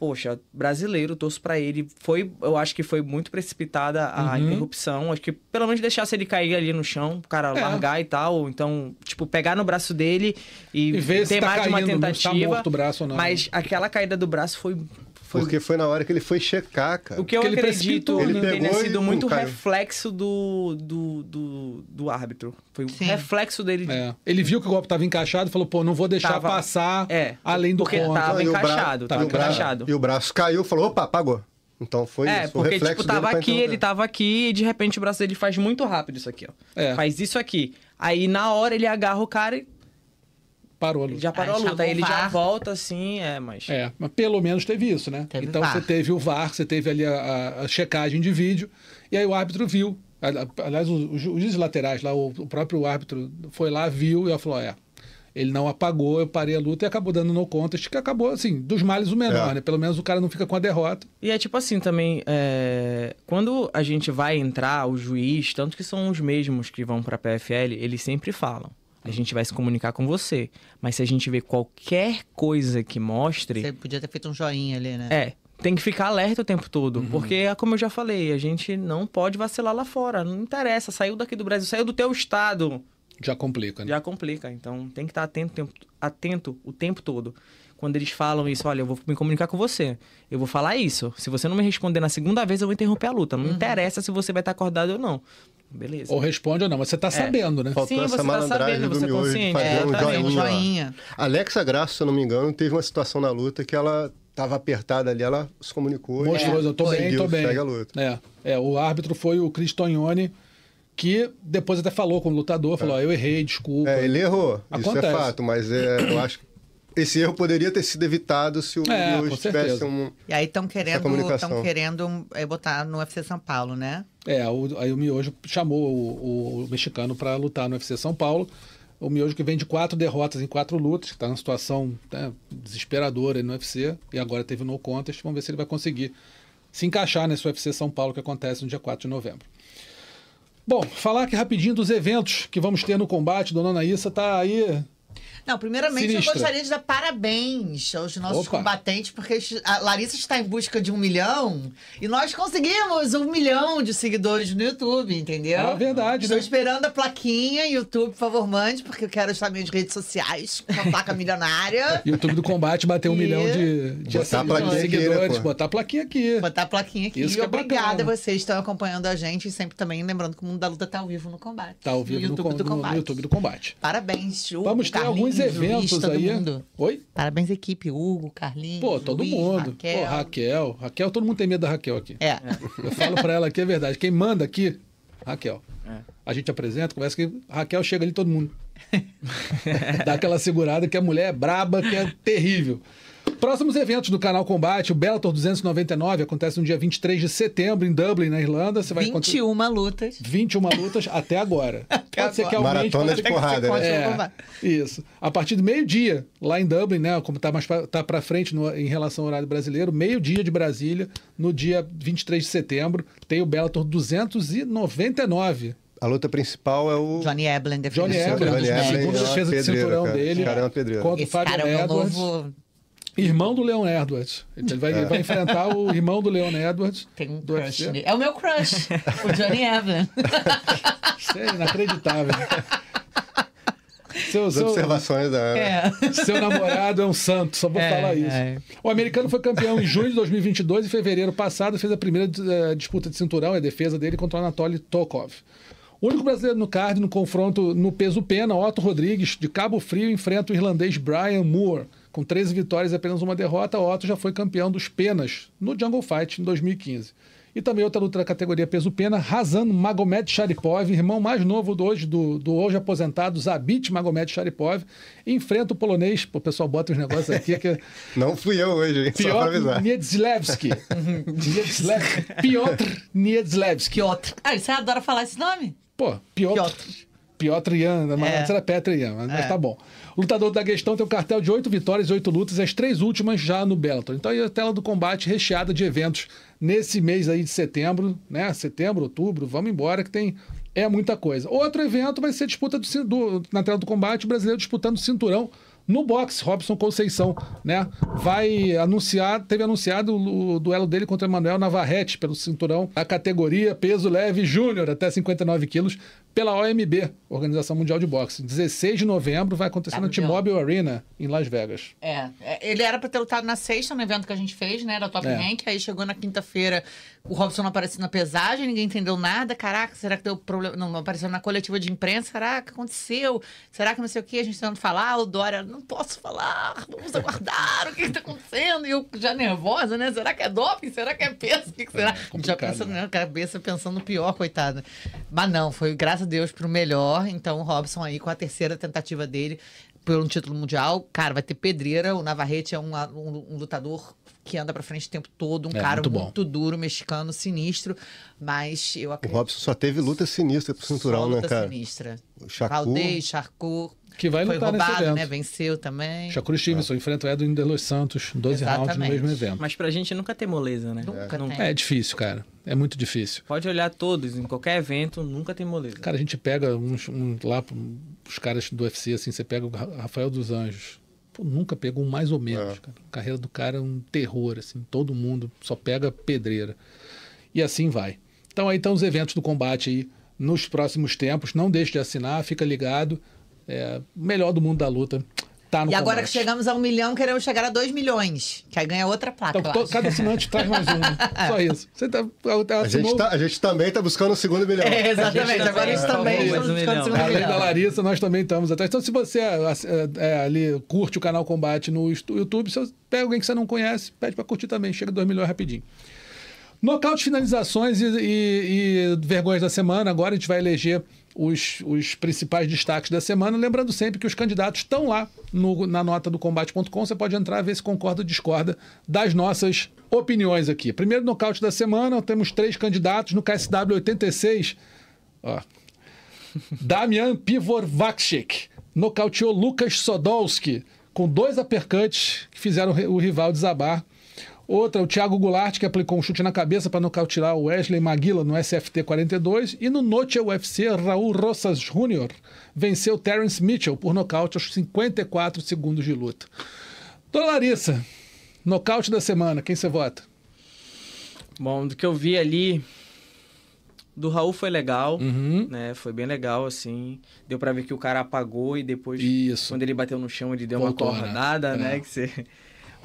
poxa, brasileiro, torço pra ele. Foi, eu acho que foi muito precipitada a
Uhum.
interrupção, acho que pelo menos deixasse ele cair ali no chão, o cara
É.
largar e tal, então, tipo, pegar no braço dele e,
E ver
ter
tá
mais de uma
se tá
tentativa.
morto o braço ou não.
Mas aquela caída do braço foi foi
Porque foi na hora que ele foi checar, cara.
o que eu
Porque ele
acredito
né?
tenha
Ele pegou
sido
e,
muito
caiu.
reflexo do, do, do, do árbitro. Foi um reflexo dele. de-
É. Ele viu que o golpe estava encaixado e falou, pô, não vou deixar
Tava-
passar
É,
além do
porque
ponto.
tava
e
encaixado, tava
e
encaixado.
E o braço caiu, falou, opa, apagou. Então foi
É,
isso.
porque,
reflexo
tipo, tava aqui, ele tava aqui e de repente o braço dele faz muito rápido isso aqui, ó.
É.
Faz isso aqui. Aí na hora ele agarra o cara e
Parou a
ele
luta.
já parou a luta. Aí ele já volta assim, é, mas.
É, mas pelo menos teve isso, né?
Teve
então
VAR.
você teve o VAR, você teve ali a, a- a checagem de vídeo, e aí o árbitro viu. Aliás, os, os juízes laterais lá, o, próprio árbitro foi lá, viu e ela falou: é. Ele não apagou, eu parei a luta e acabou dando no contest, que acabou, assim, dos males o menor,
É.
né? Pelo menos o cara não fica com a derrota.
E é tipo assim também, é, quando a gente vai entrar, o juiz, tanto que são os mesmos que vão pra PFL, eles sempre falam. A gente vai se comunicar com você. Mas se a gente vê qualquer coisa que mostre.
Você podia ter feito um joinha ali, né?
É, tem que ficar alerta o tempo todo.
Uhum.
Porque, é como eu já falei, a gente não pode vacilar lá fora. Não interessa, saiu daqui do Brasil, saiu do teu estado.
Já complica, né?
Já complica. Então tem que estar atento, tempo- atento o tempo todo. Quando eles falam isso, olha, eu vou me comunicar com você. Eu vou falar isso. Se você não me responder na segunda vez, eu vou interromper a luta. Não interessa se você vai estar acordado ou não. Beleza.
Ou responde ou não, mas você tá sabendo, né?
Faltou
Sim,
essa
você tá
malandragem
sabendo,
do
você é
miojo de
consciente.
fazer
É,
um
tá
joinha.
joinha.
Alexa Graça, se eu não me engano, teve uma situação na luta que ela tava apertada ali, ela se comunicou.
Mostrou,
e
eu tô bem, tô bem.
Segue a luta.
É, é, o árbitro foi o Cris Tognoni, que depois até falou com o lutador, falou, ó, eu errei, desculpa.
É, ele errou, isso
Acontece.
é fato, mas é, eu acho que esse erro poderia ter sido evitado se o
É,
Miojo
com
tivesse um...
E aí estão querendo, tão querendo é, botar no UFC São Paulo, né?
É, o- aí o Miojo chamou o, o mexicano para lutar no UFC São Paulo. O Miojo que vem de quatro derrotas em quatro lutas, que está numa situação né, desesperadora aí no UFC, e agora teve no contest. Vamos ver se ele vai conseguir se encaixar nesse UFC São Paulo que acontece no dia 4 de novembro. Bom, falar aqui rapidinho dos eventos que vamos ter no combate. Dona Anaísa tá aí
Não, primeiramente
Sinistra.
eu gostaria de dar parabéns aos nossos
Opa.
combatentes, porque a Larissa está em busca de um milhão e nós conseguimos um milhão de seguidores no YouTube, entendeu?
Ah, verdade,
Estou
né?
esperando a plaquinha, YouTube, por favor, mande, porque eu quero estar nas minhas redes sociais com a placa milionária. [laughs]
YouTube do Combate bater um
E-
milhão de, de
Botar né,
seguidores,
pô?
botar a plaquinha aqui.
Botar a plaquinha aqui.
Isso
e
que é
obrigada
bacana.
a vocês que estão acompanhando a gente e sempre também lembrando que o mundo da luta tá ao vivo no combate.
Tá ao vivo no,
YouTube
com-
do
no-
combate.
no YouTube do Combate.
Parabéns, Hugo,
Vamos ter alguns
Carlinhos,
eventos
Luiz,
aí.
mundo.
Oi?
Parabéns, equipe. Hugo, Carlinhos.
Pô, todo
Luiz,
mundo.
Raquel.
Pô, Raquel. Raquel, todo mundo tem medo da Raquel aqui.
É.
Eu falo pra ela aqui, é verdade. Quem manda aqui, Raquel.
É.
A gente apresenta, conversa que Raquel chega ali todo mundo. [laughs] Dá aquela segurada que a mulher é braba, que é terrível. Próximos eventos do canal Combate, o Bellator 299 acontece no dia 23 de setembro em Dublin, na Irlanda. Você vai encontrar
21 lutas.
21 lutas até agora. [laughs] pode ser que
agora.
aumente,
Maratona
pode
de
ser que-
porrada, né?
É, isso. A partir do meio-dia, lá em Dublin, né? Como tá mais pra, tá para frente no- em relação ao horário brasileiro, meio-dia de Brasília, no dia 23 de setembro, tem o Bellator 299.
A luta principal é o...
Johnny Eblin defendendo
Johnny
dos
Johnny. Eblin.
segunda
é uma
defesa de cinturão
cara.
dele.
Esse cara é uma pedreira.
Contra o Fábio
cara é o novo...
irmão do Leon Edwards. Ele vai, ele vai enfrentar o irmão do Leon Edwards.
Tem um crush nele. É o meu crush, o Johnny Eblin.
Isso é inacreditável. Seu,
As
seu,
observações da...
É.
Seu namorado é um santo, só vou
É,
falar isso.
é.
O americano foi campeão em junho de 2022 e fevereiro passado fez a primeira eh, disputa de cinturão, a defesa dele contra o Anatoly Tokov. O único brasileiro no card no confronto no peso pena, Otto Rodrigues, de Cabo Frio, enfrenta o irlandês Brian Moore. Com 13 vitórias e apenas uma derrota, Otto já foi campeão dos penas no Jungle Fight em 2015. E também outra luta da categoria peso pena, Razan Magomed Sharipov, irmão mais novo do hoje, do, do hoje aposentado Zabit Magomed Sharipov, enfrenta o polonês, o pessoal bota os negócios aqui, que [laughs]
Não fui eu hoje, hein? Só pra
Piotr
avisar.
Niedzlewski. [laughs] Niedzlewski. Piotr Niedzlewski.
Piotr. Ah, você adora falar esse nome?
Pô, Piotr.
Piotr.
Piotr Ian, mas
É.
antes era Petr Ian, mas, mas
É.
tá bom. O lutador da questão tem um cartel de oito vitórias e oito lutas, as três últimas já no Bellator. Então aí a tela do combate recheada de eventos nesse mês aí de setembro, né? Setembro, outubro, vamos embora que tem é muita coisa. Outro evento vai ser a disputa do, do- na tela do combate, o brasileiro disputando o cinturão no boxe, Robson Conceição, né? Vai anunciar, teve anunciado o, o duelo dele contra Emanuel Navarrete pelo cinturão da categoria peso leve júnior até 59 quilos pela OMB, Organização Mundial de Boxe. 16 de novembro vai acontecer na
WBO.
T-Mobile Arena em Las Vegas.
É, é, ele era pra ter lutado na sexta, no evento que a gente fez, né, da Top
É.
Rank, aí chegou na quinta-feira, o Robson não apareceu na pesagem, ninguém entendeu nada, caraca, será que deu problema, não, não apareceu na coletiva de imprensa, caraca, o que aconteceu, será que não sei o que, a gente tentando falar, o Dória, não posso falar, vamos aguardar, o que que tá acontecendo, e eu já nervosa, né, será que é doping, será que é peso, o que que será? já
complicado,
pensando
né?
na cabeça, pensando no pior, coitada. Mas não, foi, graças a Deus, pro melhor, então o Robson aí com a terceira tentativa dele, por um título mundial, cara, vai ter pedreira. O Navarrete é um, um- um lutador que anda pra frente o tempo todo, um
É,
cara
muito
muito, duro, mexicano, sinistro. Mas eu
O
acredito.
Robson só teve luta sinistra pro cinturão,
só
né,
luta
cara?
sinistra.
O Shakur.
Valdez, Charcot.
Que vai
foi
lutar nesse
roubado,
evento.
né? Venceu também.
Shakur Stevenson enfrenta o Edwin de Los Santos, 12 rounds no
Exatamente.
mesmo evento.
Mas pra gente nunca tem moleza, né?
Nunca
Nunca.
tem.
É difícil, cara. É muito difícil.
Pode olhar todos, em qualquer evento, nunca tem moleza.
Cara, a gente pega uns, um, lá, os caras do UFC, assim, você pega o Ra- Rafael dos Anjos. Pô, nunca pegou um mais ou menos, cara. A carreira do cara é um terror, assim. Todo mundo só pega pedreira. E assim vai. Então aí estão os eventos do combate aí nos próximos tempos. Não deixe de assinar, fica ligado. É, melhor do mundo da luta tá no
E agora que
combate.
chegamos a um milhão, queremos chegar a dois milhões. Que aí ganha outra placa.
Então, cada assinante traz mais um. né? [laughs] Só isso. Você tá,
A gente, tá, a gente também tá buscando o segundo milhão.
É, exatamente.
também,
Agora a gente também
um
buscando
milhão.
o segundo
Além da
milhão.
Larissa, nós também estamos atrás. Então, se você é, é, ali curte o canal Combate no YouTube, se você pega alguém que você não conhece, pede para curtir também. Chega 2 milhões rapidinho. Nocaute, finalizações e, e- e vergonhas da semana. Agora a gente vai eleger os, os principais destaques da semana. Lembrando sempre que os candidatos estão lá no- na nota do combate.com. Você pode entrar e ver se concorda ou discorda das nossas opiniões aqui. Primeiro nocaute da semana, temos três candidatos no KSW 86. Ó, [laughs] Damian Pivorvakchik nocauteou Lucas Sodolski com dois uppercuts que fizeram o rival desabar. Outra, o Thiago Goulart, que aplicou um chute na cabeça para nocautear o Wesley Maguila no SFT 42. E no Noche UFC, Raul Rosas Jr. venceu Terence Mitchell por nocaute aos 54 segundos de luta. Dona Larissa, nocaute da semana, quem você vota?
Bom, do que eu vi ali, do Raul foi legal,
Uhum.
né? Foi bem legal, assim. Deu pra ver que o cara apagou e depois,
Isso.
quando ele bateu no chão, ele deu
Voltou,
uma
né?
acordada, né?
É.
Que você...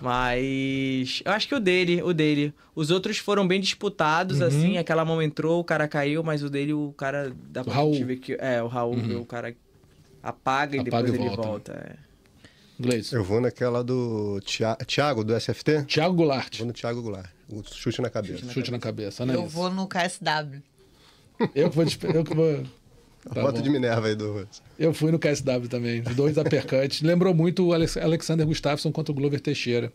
Mas eu acho que o dele, o dele. Os outros foram bem disputados,
Uhum.
assim. Aquela mão entrou, o cara caiu, mas o dele, o cara dá pra
Raul.
gente ver que. É, o Raul, o cara apaga e
Apaga
depois
e
ele
volta.
volta. é.
Gleison.
Eu vou naquela do Thiago, do SFT.
Thiago Goulart.
Vou no Thiago Goulart. O chute na cabeça.
Chute na cabeça,
Eu
Anaís.
vou no KSW.
Eu que vou. Eu que vou.
A
Tá
foto
bom.
de Minerva aí do.
Eu fui no KSW também, dois uppercuts. [laughs] Lembrou muito o Alex- Alexander Gustafsson contra o Glover Teixeira.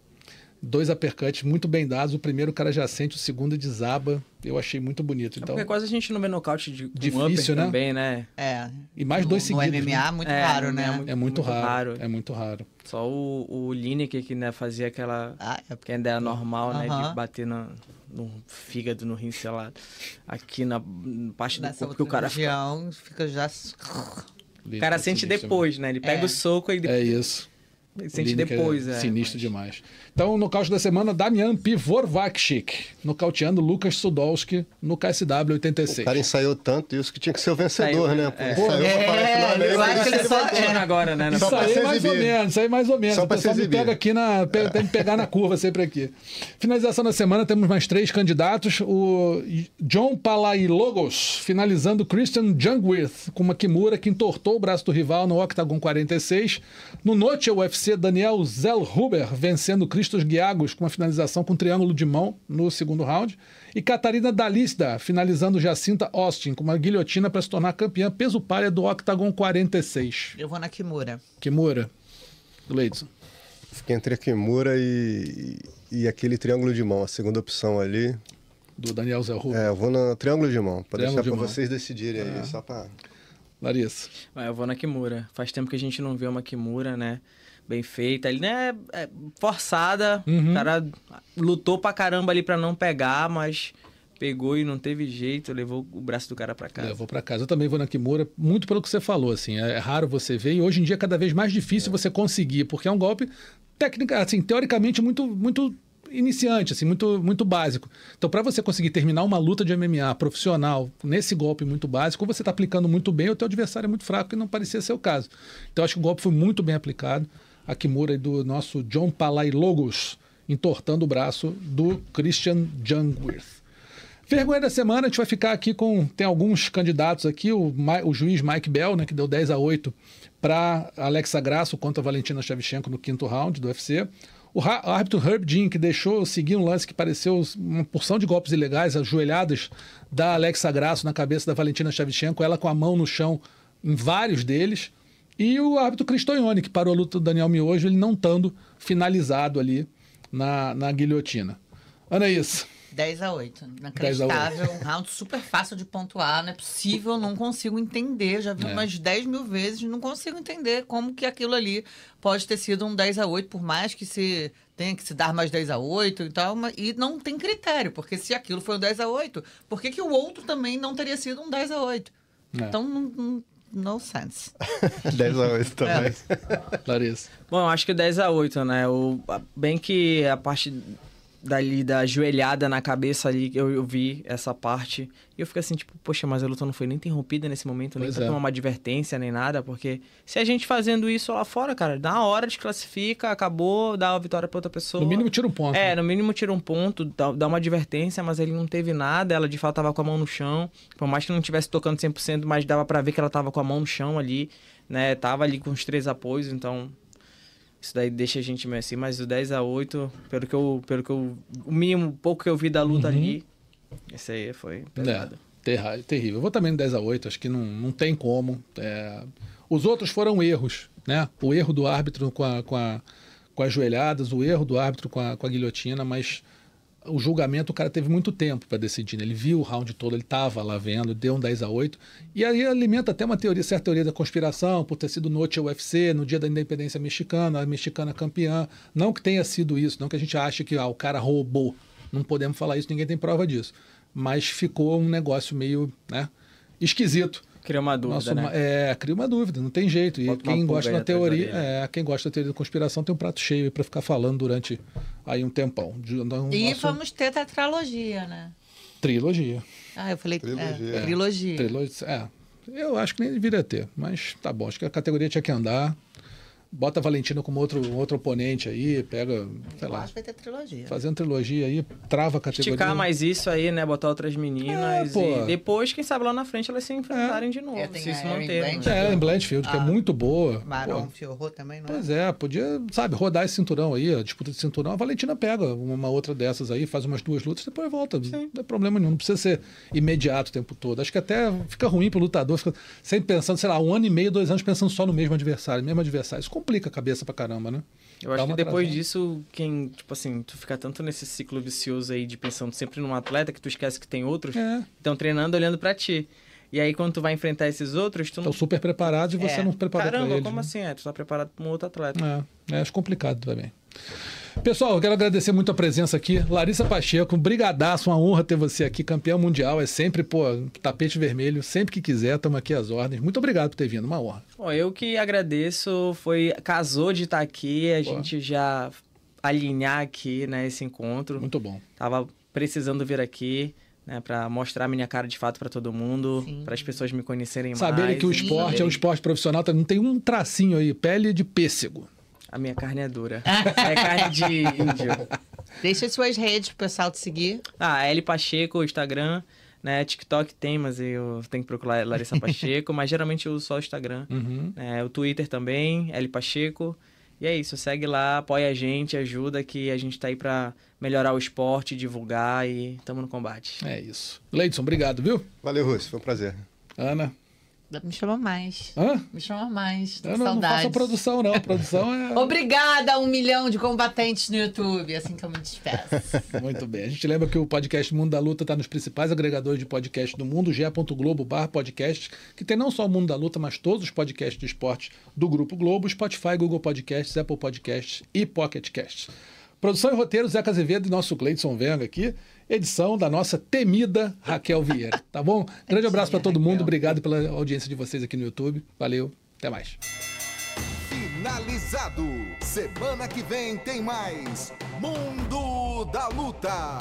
Dois uppercuts muito bem dados. O primeiro o cara já sente, o segundo desaba. Eu achei muito bonito. Então,
Porque quase a gente não vê nocaute de
Difícil,
upper
né?
também, né?
É.
E mais dois
no,
seguidos,
No MMA,
né?
muito
É,
raro,
no
né?
MMA, muito-
é muito,
muito
raro,
raro.
É muito raro.
Só o, o Lineker que né, fazia aquela.
Ah, é
Que ainda é normal, né?
Aham.
De bater no, no fígado, no rim, sei lá. Aqui na, parte do
Nessa
corpo que o cara fica.
região, fica já...
O cara sente depois, né? Ele pega
É.
o soco e
É isso.
Sente
Lineker
depois,
é
é.
Sinistro
mas-
demais. Então, nocaute da semana, Damian Pivorvakchik, nocauteando Lucas Sudolski no KSW 86.
O cara ensaiou tanto isso que tinha que ser o vencedor,
Saiu,
né?
é.
Pô,
É,
finalmente,
eu acho que ele só- é.
agora, né?
Só
Isso aí mais ou menos, isso aí mais ou menos.
Só
o pessoal me pega aqui na. pe- Tem que pegar na curva sempre aqui. Finalização da semana, temos mais três candidatos. O John Palailogos, finalizando Christian Jungwirth com uma Kimura que entortou o braço do rival no Octagon 46. No Noche UFC, Daniel Zellhuber vencendo Christos Giagos com uma finalização com triângulo de mão no segundo round. E Catarina Dalista finalizando Jacinta Austin com uma guilhotina para se tornar campeã peso palha do Octagon 46.
Eu vou na Kimura.
Kimura. Gleidson.
Fiquei entre a Kimura e, e aquele triângulo de mão, a segunda opção ali.
Do Daniel Zé Rubio.
É, eu vou no triângulo de mão, pra
Triângulo
deixar
de
pra
mão.
vocês decidirem aí, só pra...
Larissa.
Ah, eu vou na Kimura. Faz tempo que a gente não vê uma Kimura, né? Bem feita. Ele né, é forçada.
Uhum.
O cara lutou pra caramba ali pra não pegar, mas pegou e não teve jeito. Levou o braço do cara pra casa.
Eu vou pra casa. Eu também vou na Kimura, muito pelo que você falou, assim. É raro você ver e hoje em dia é cada vez mais difícil você conseguir, porque é um golpe técnica, assim, teoricamente muito muito iniciante, assim, muito muito básico. Então, para você conseguir terminar uma luta de MMA profissional nesse golpe muito básico, ou você está aplicando muito bem, ou o teu adversário é muito fraco e não parecia ser o caso. Então, acho que o golpe foi muito bem aplicado. A Kimura do nosso John Palailogos entortando o braço do Christian Jungwirth. Vergonha da semana, a gente vai ficar aqui com. Tem alguns candidatos aqui, o, o juiz Mike Bell, né, que deu 10 a 8 para Alexa Grasso contra Valentina Shevchenko no quinto round do UFC. O árbitro Herb Dean, que deixou seguir um lance que pareceu uma porção de golpes ilegais, ajoelhadas da Alexa Grasso na cabeça da Valentina Shevchenko, ela com a mão no chão em vários deles. E o árbitro Cristoione, que parou a luta do Daniel Miojo, ele não estando finalizado ali na, na guilhotina. Anaís,
10 a 8.
10 a
Inacreditável. Um round super fácil de pontuar. Não é possível, não consigo entender. Já vi
É.
umas 10 mil vezes, não consigo entender como que aquilo ali pode ter sido um 10 a 8, por mais que se tenha que se dar mais 10 a 8 e tal. mas- E não tem critério, porque se aquilo foi um 10 a 8, por que, que o outro também não teria sido um 10 a 8?
É.
Então, não, não, no sense. [laughs]
10 a 8 também.
Larissa.
Bom, acho que 10 a 8 né? O, bem que a parte dali da joelhada na cabeça ali, eu, eu vi essa parte. E eu fico assim, tipo, poxa, mas a luta não foi nem interrompida nesse momento, nem
Pois
pra
é.
tomar uma advertência, nem nada, porque se a gente fazendo isso lá fora, cara, na hora desclassifica, acabou, dá a vitória pra outra pessoa.
No mínimo, tira um ponto.
É, no mínimo tira um ponto, dá, dá uma advertência, mas ele não teve nada, ela de fato tava com a mão no chão. Por mais que não tivesse tocando 100%, mas dava pra ver que ela tava com a mão no chão ali, né? Tava ali com os três apoios, então isso daí deixa a gente meio assim, mas o 10 a 8, pelo que eu, pelo que eu, o mínimo pouco que eu vi da luta ali, esse aí foi pesado.
É, terrível. Eu vou também no 10 a 8 acho que não, não tem como. É, Os outros foram erros, né? O erro do árbitro com, a, com, a, com as joelhadas, o erro do árbitro com a, com a guilhotina, mas o julgamento o cara teve muito tempo para decidir. né? Ele viu o round todo, ele estava lá vendo, deu um 10 a 8 E aí alimenta até uma teoria, certa teoria da conspiração, por ter sido noite UFC, no dia da independência mexicana, a mexicana campeã. Não que tenha sido isso, não que a gente ache que ah, o cara roubou. Não podemos falar isso, ninguém tem prova disso. Mas ficou um negócio meio né, esquisito.
Cria uma dúvida,
Nosso,
né?
É, cria uma dúvida, não tem jeito. E
Bota
quem gosta da teoria, é, quem gosta da teoria da conspiração tem um prato cheio para ficar falando durante aí um tempão. De, um
E
nosso-
vamos ter tetralogia, né?
trilogia.
Ah, eu falei
Trilogia.
É, trilogia.
Trilogia. É, eu acho que nem deveria ter, mas tá bom. Acho que a categoria tinha que andar. Bota a Valentina como outro, outro oponente aí, pega, sei
Eu
lá,
acho que vai ter trilogia.
fazendo trilogia aí, trava a categoria.
Esticar mais isso aí, né? Botar outras meninas
É,
e depois, quem sabe lá na frente elas se enfrentarem de novo.
É, tem
se isso manter. Né?
É, em Blanchfield, que é
Ah,
muito boa.
Marão
Pô,
Fiorro também, não é?
Pois é, podia, sabe, rodar esse cinturão aí, a disputa de cinturão. A Valentina pega uma outra dessas aí, faz umas duas lutas, depois volta. Não tem problema nenhum, não precisa ser imediato o tempo todo. Acho que até fica ruim pro lutador, fica sempre pensando, sei lá, um ano e meio, dois anos pensando só no mesmo adversário, mesmo adversário. Isso complica a cabeça pra caramba, né?
Eu acho que depois
atrasada.
disso, quem, tipo assim, tu fica tanto nesse ciclo vicioso aí de pensando sempre num atleta que tu esquece que tem outros
É.
estão treinando olhando pra ti. E aí, quando tu vai enfrentar esses outros, tu
Estão
não.
super preparados e você
É.
não prepara pra
Caramba,
eles.
como
né?
assim? É, tu tá preparado pra um outro atleta.
É, é, acho complicado também. Pessoal, eu quero agradecer muito a presença aqui. Larissa Pacheco, um brigadaço, uma honra ter você aqui, campeã mundial. É sempre, pô, tapete vermelho, sempre que quiser, estamos aqui às ordens. Muito obrigado por ter vindo, uma honra.
Bom, eu que agradeço, foi casou de estar aqui, a
Pô.
gente já alinhar aqui, né, esse encontro.
Muito bom.
Tava precisando vir aqui, né, para mostrar minha cara de fato para todo mundo, para as pessoas me conhecerem
Saberem
mais.
que o esporte é um
saberem-
esporte profissional, tá- não tem um tracinho aí, pele de pêssego.
A minha carne é dura. [laughs] é carne de índio.
Deixa as suas redes pro pessoal te seguir.
Ah, L Pacheco, Instagram, né? TikTok tem, mas eu tenho que procurar Larissa Pacheco, [laughs] mas geralmente eu uso só o Instagram.
Uhum.
É, o Twitter também, L Pacheco. E é isso, segue lá, apoia a gente, ajuda que a gente tá aí pra melhorar o esporte, divulgar e tamo no combate.
É isso. Leidson, obrigado, viu?
Valeu, Russo, foi um prazer.
Ana.
Me chama mais.
Hã?
Me chama mais. Tô
Eu não, não
saudades.
faço a produção, não. Produção é. [laughs]
Obrigada a um milhão de combatentes no YouTube. Assim que eu me despeço. [laughs]
Muito bem. A gente lembra que o podcast Mundo da Luta está nos principais agregadores de podcast do mundo, ge.globo barra podcast, que tem não só o Mundo da Luta, mas todos os podcasts de esporte do Grupo Globo, Spotify, Google Podcasts, Apple Podcasts e Pocket Casts. Produção e roteiro, Zeca Azevedo e nosso Cleidson Venga aqui. Edição da nossa temida Raquel Vieira. Tá bom? [laughs] Grande abraço para todo mundo. Obrigado pela audiência de vocês aqui no YouTube. Valeu. Até mais.
Finalizado. Semana que vem tem mais Mundo da Luta.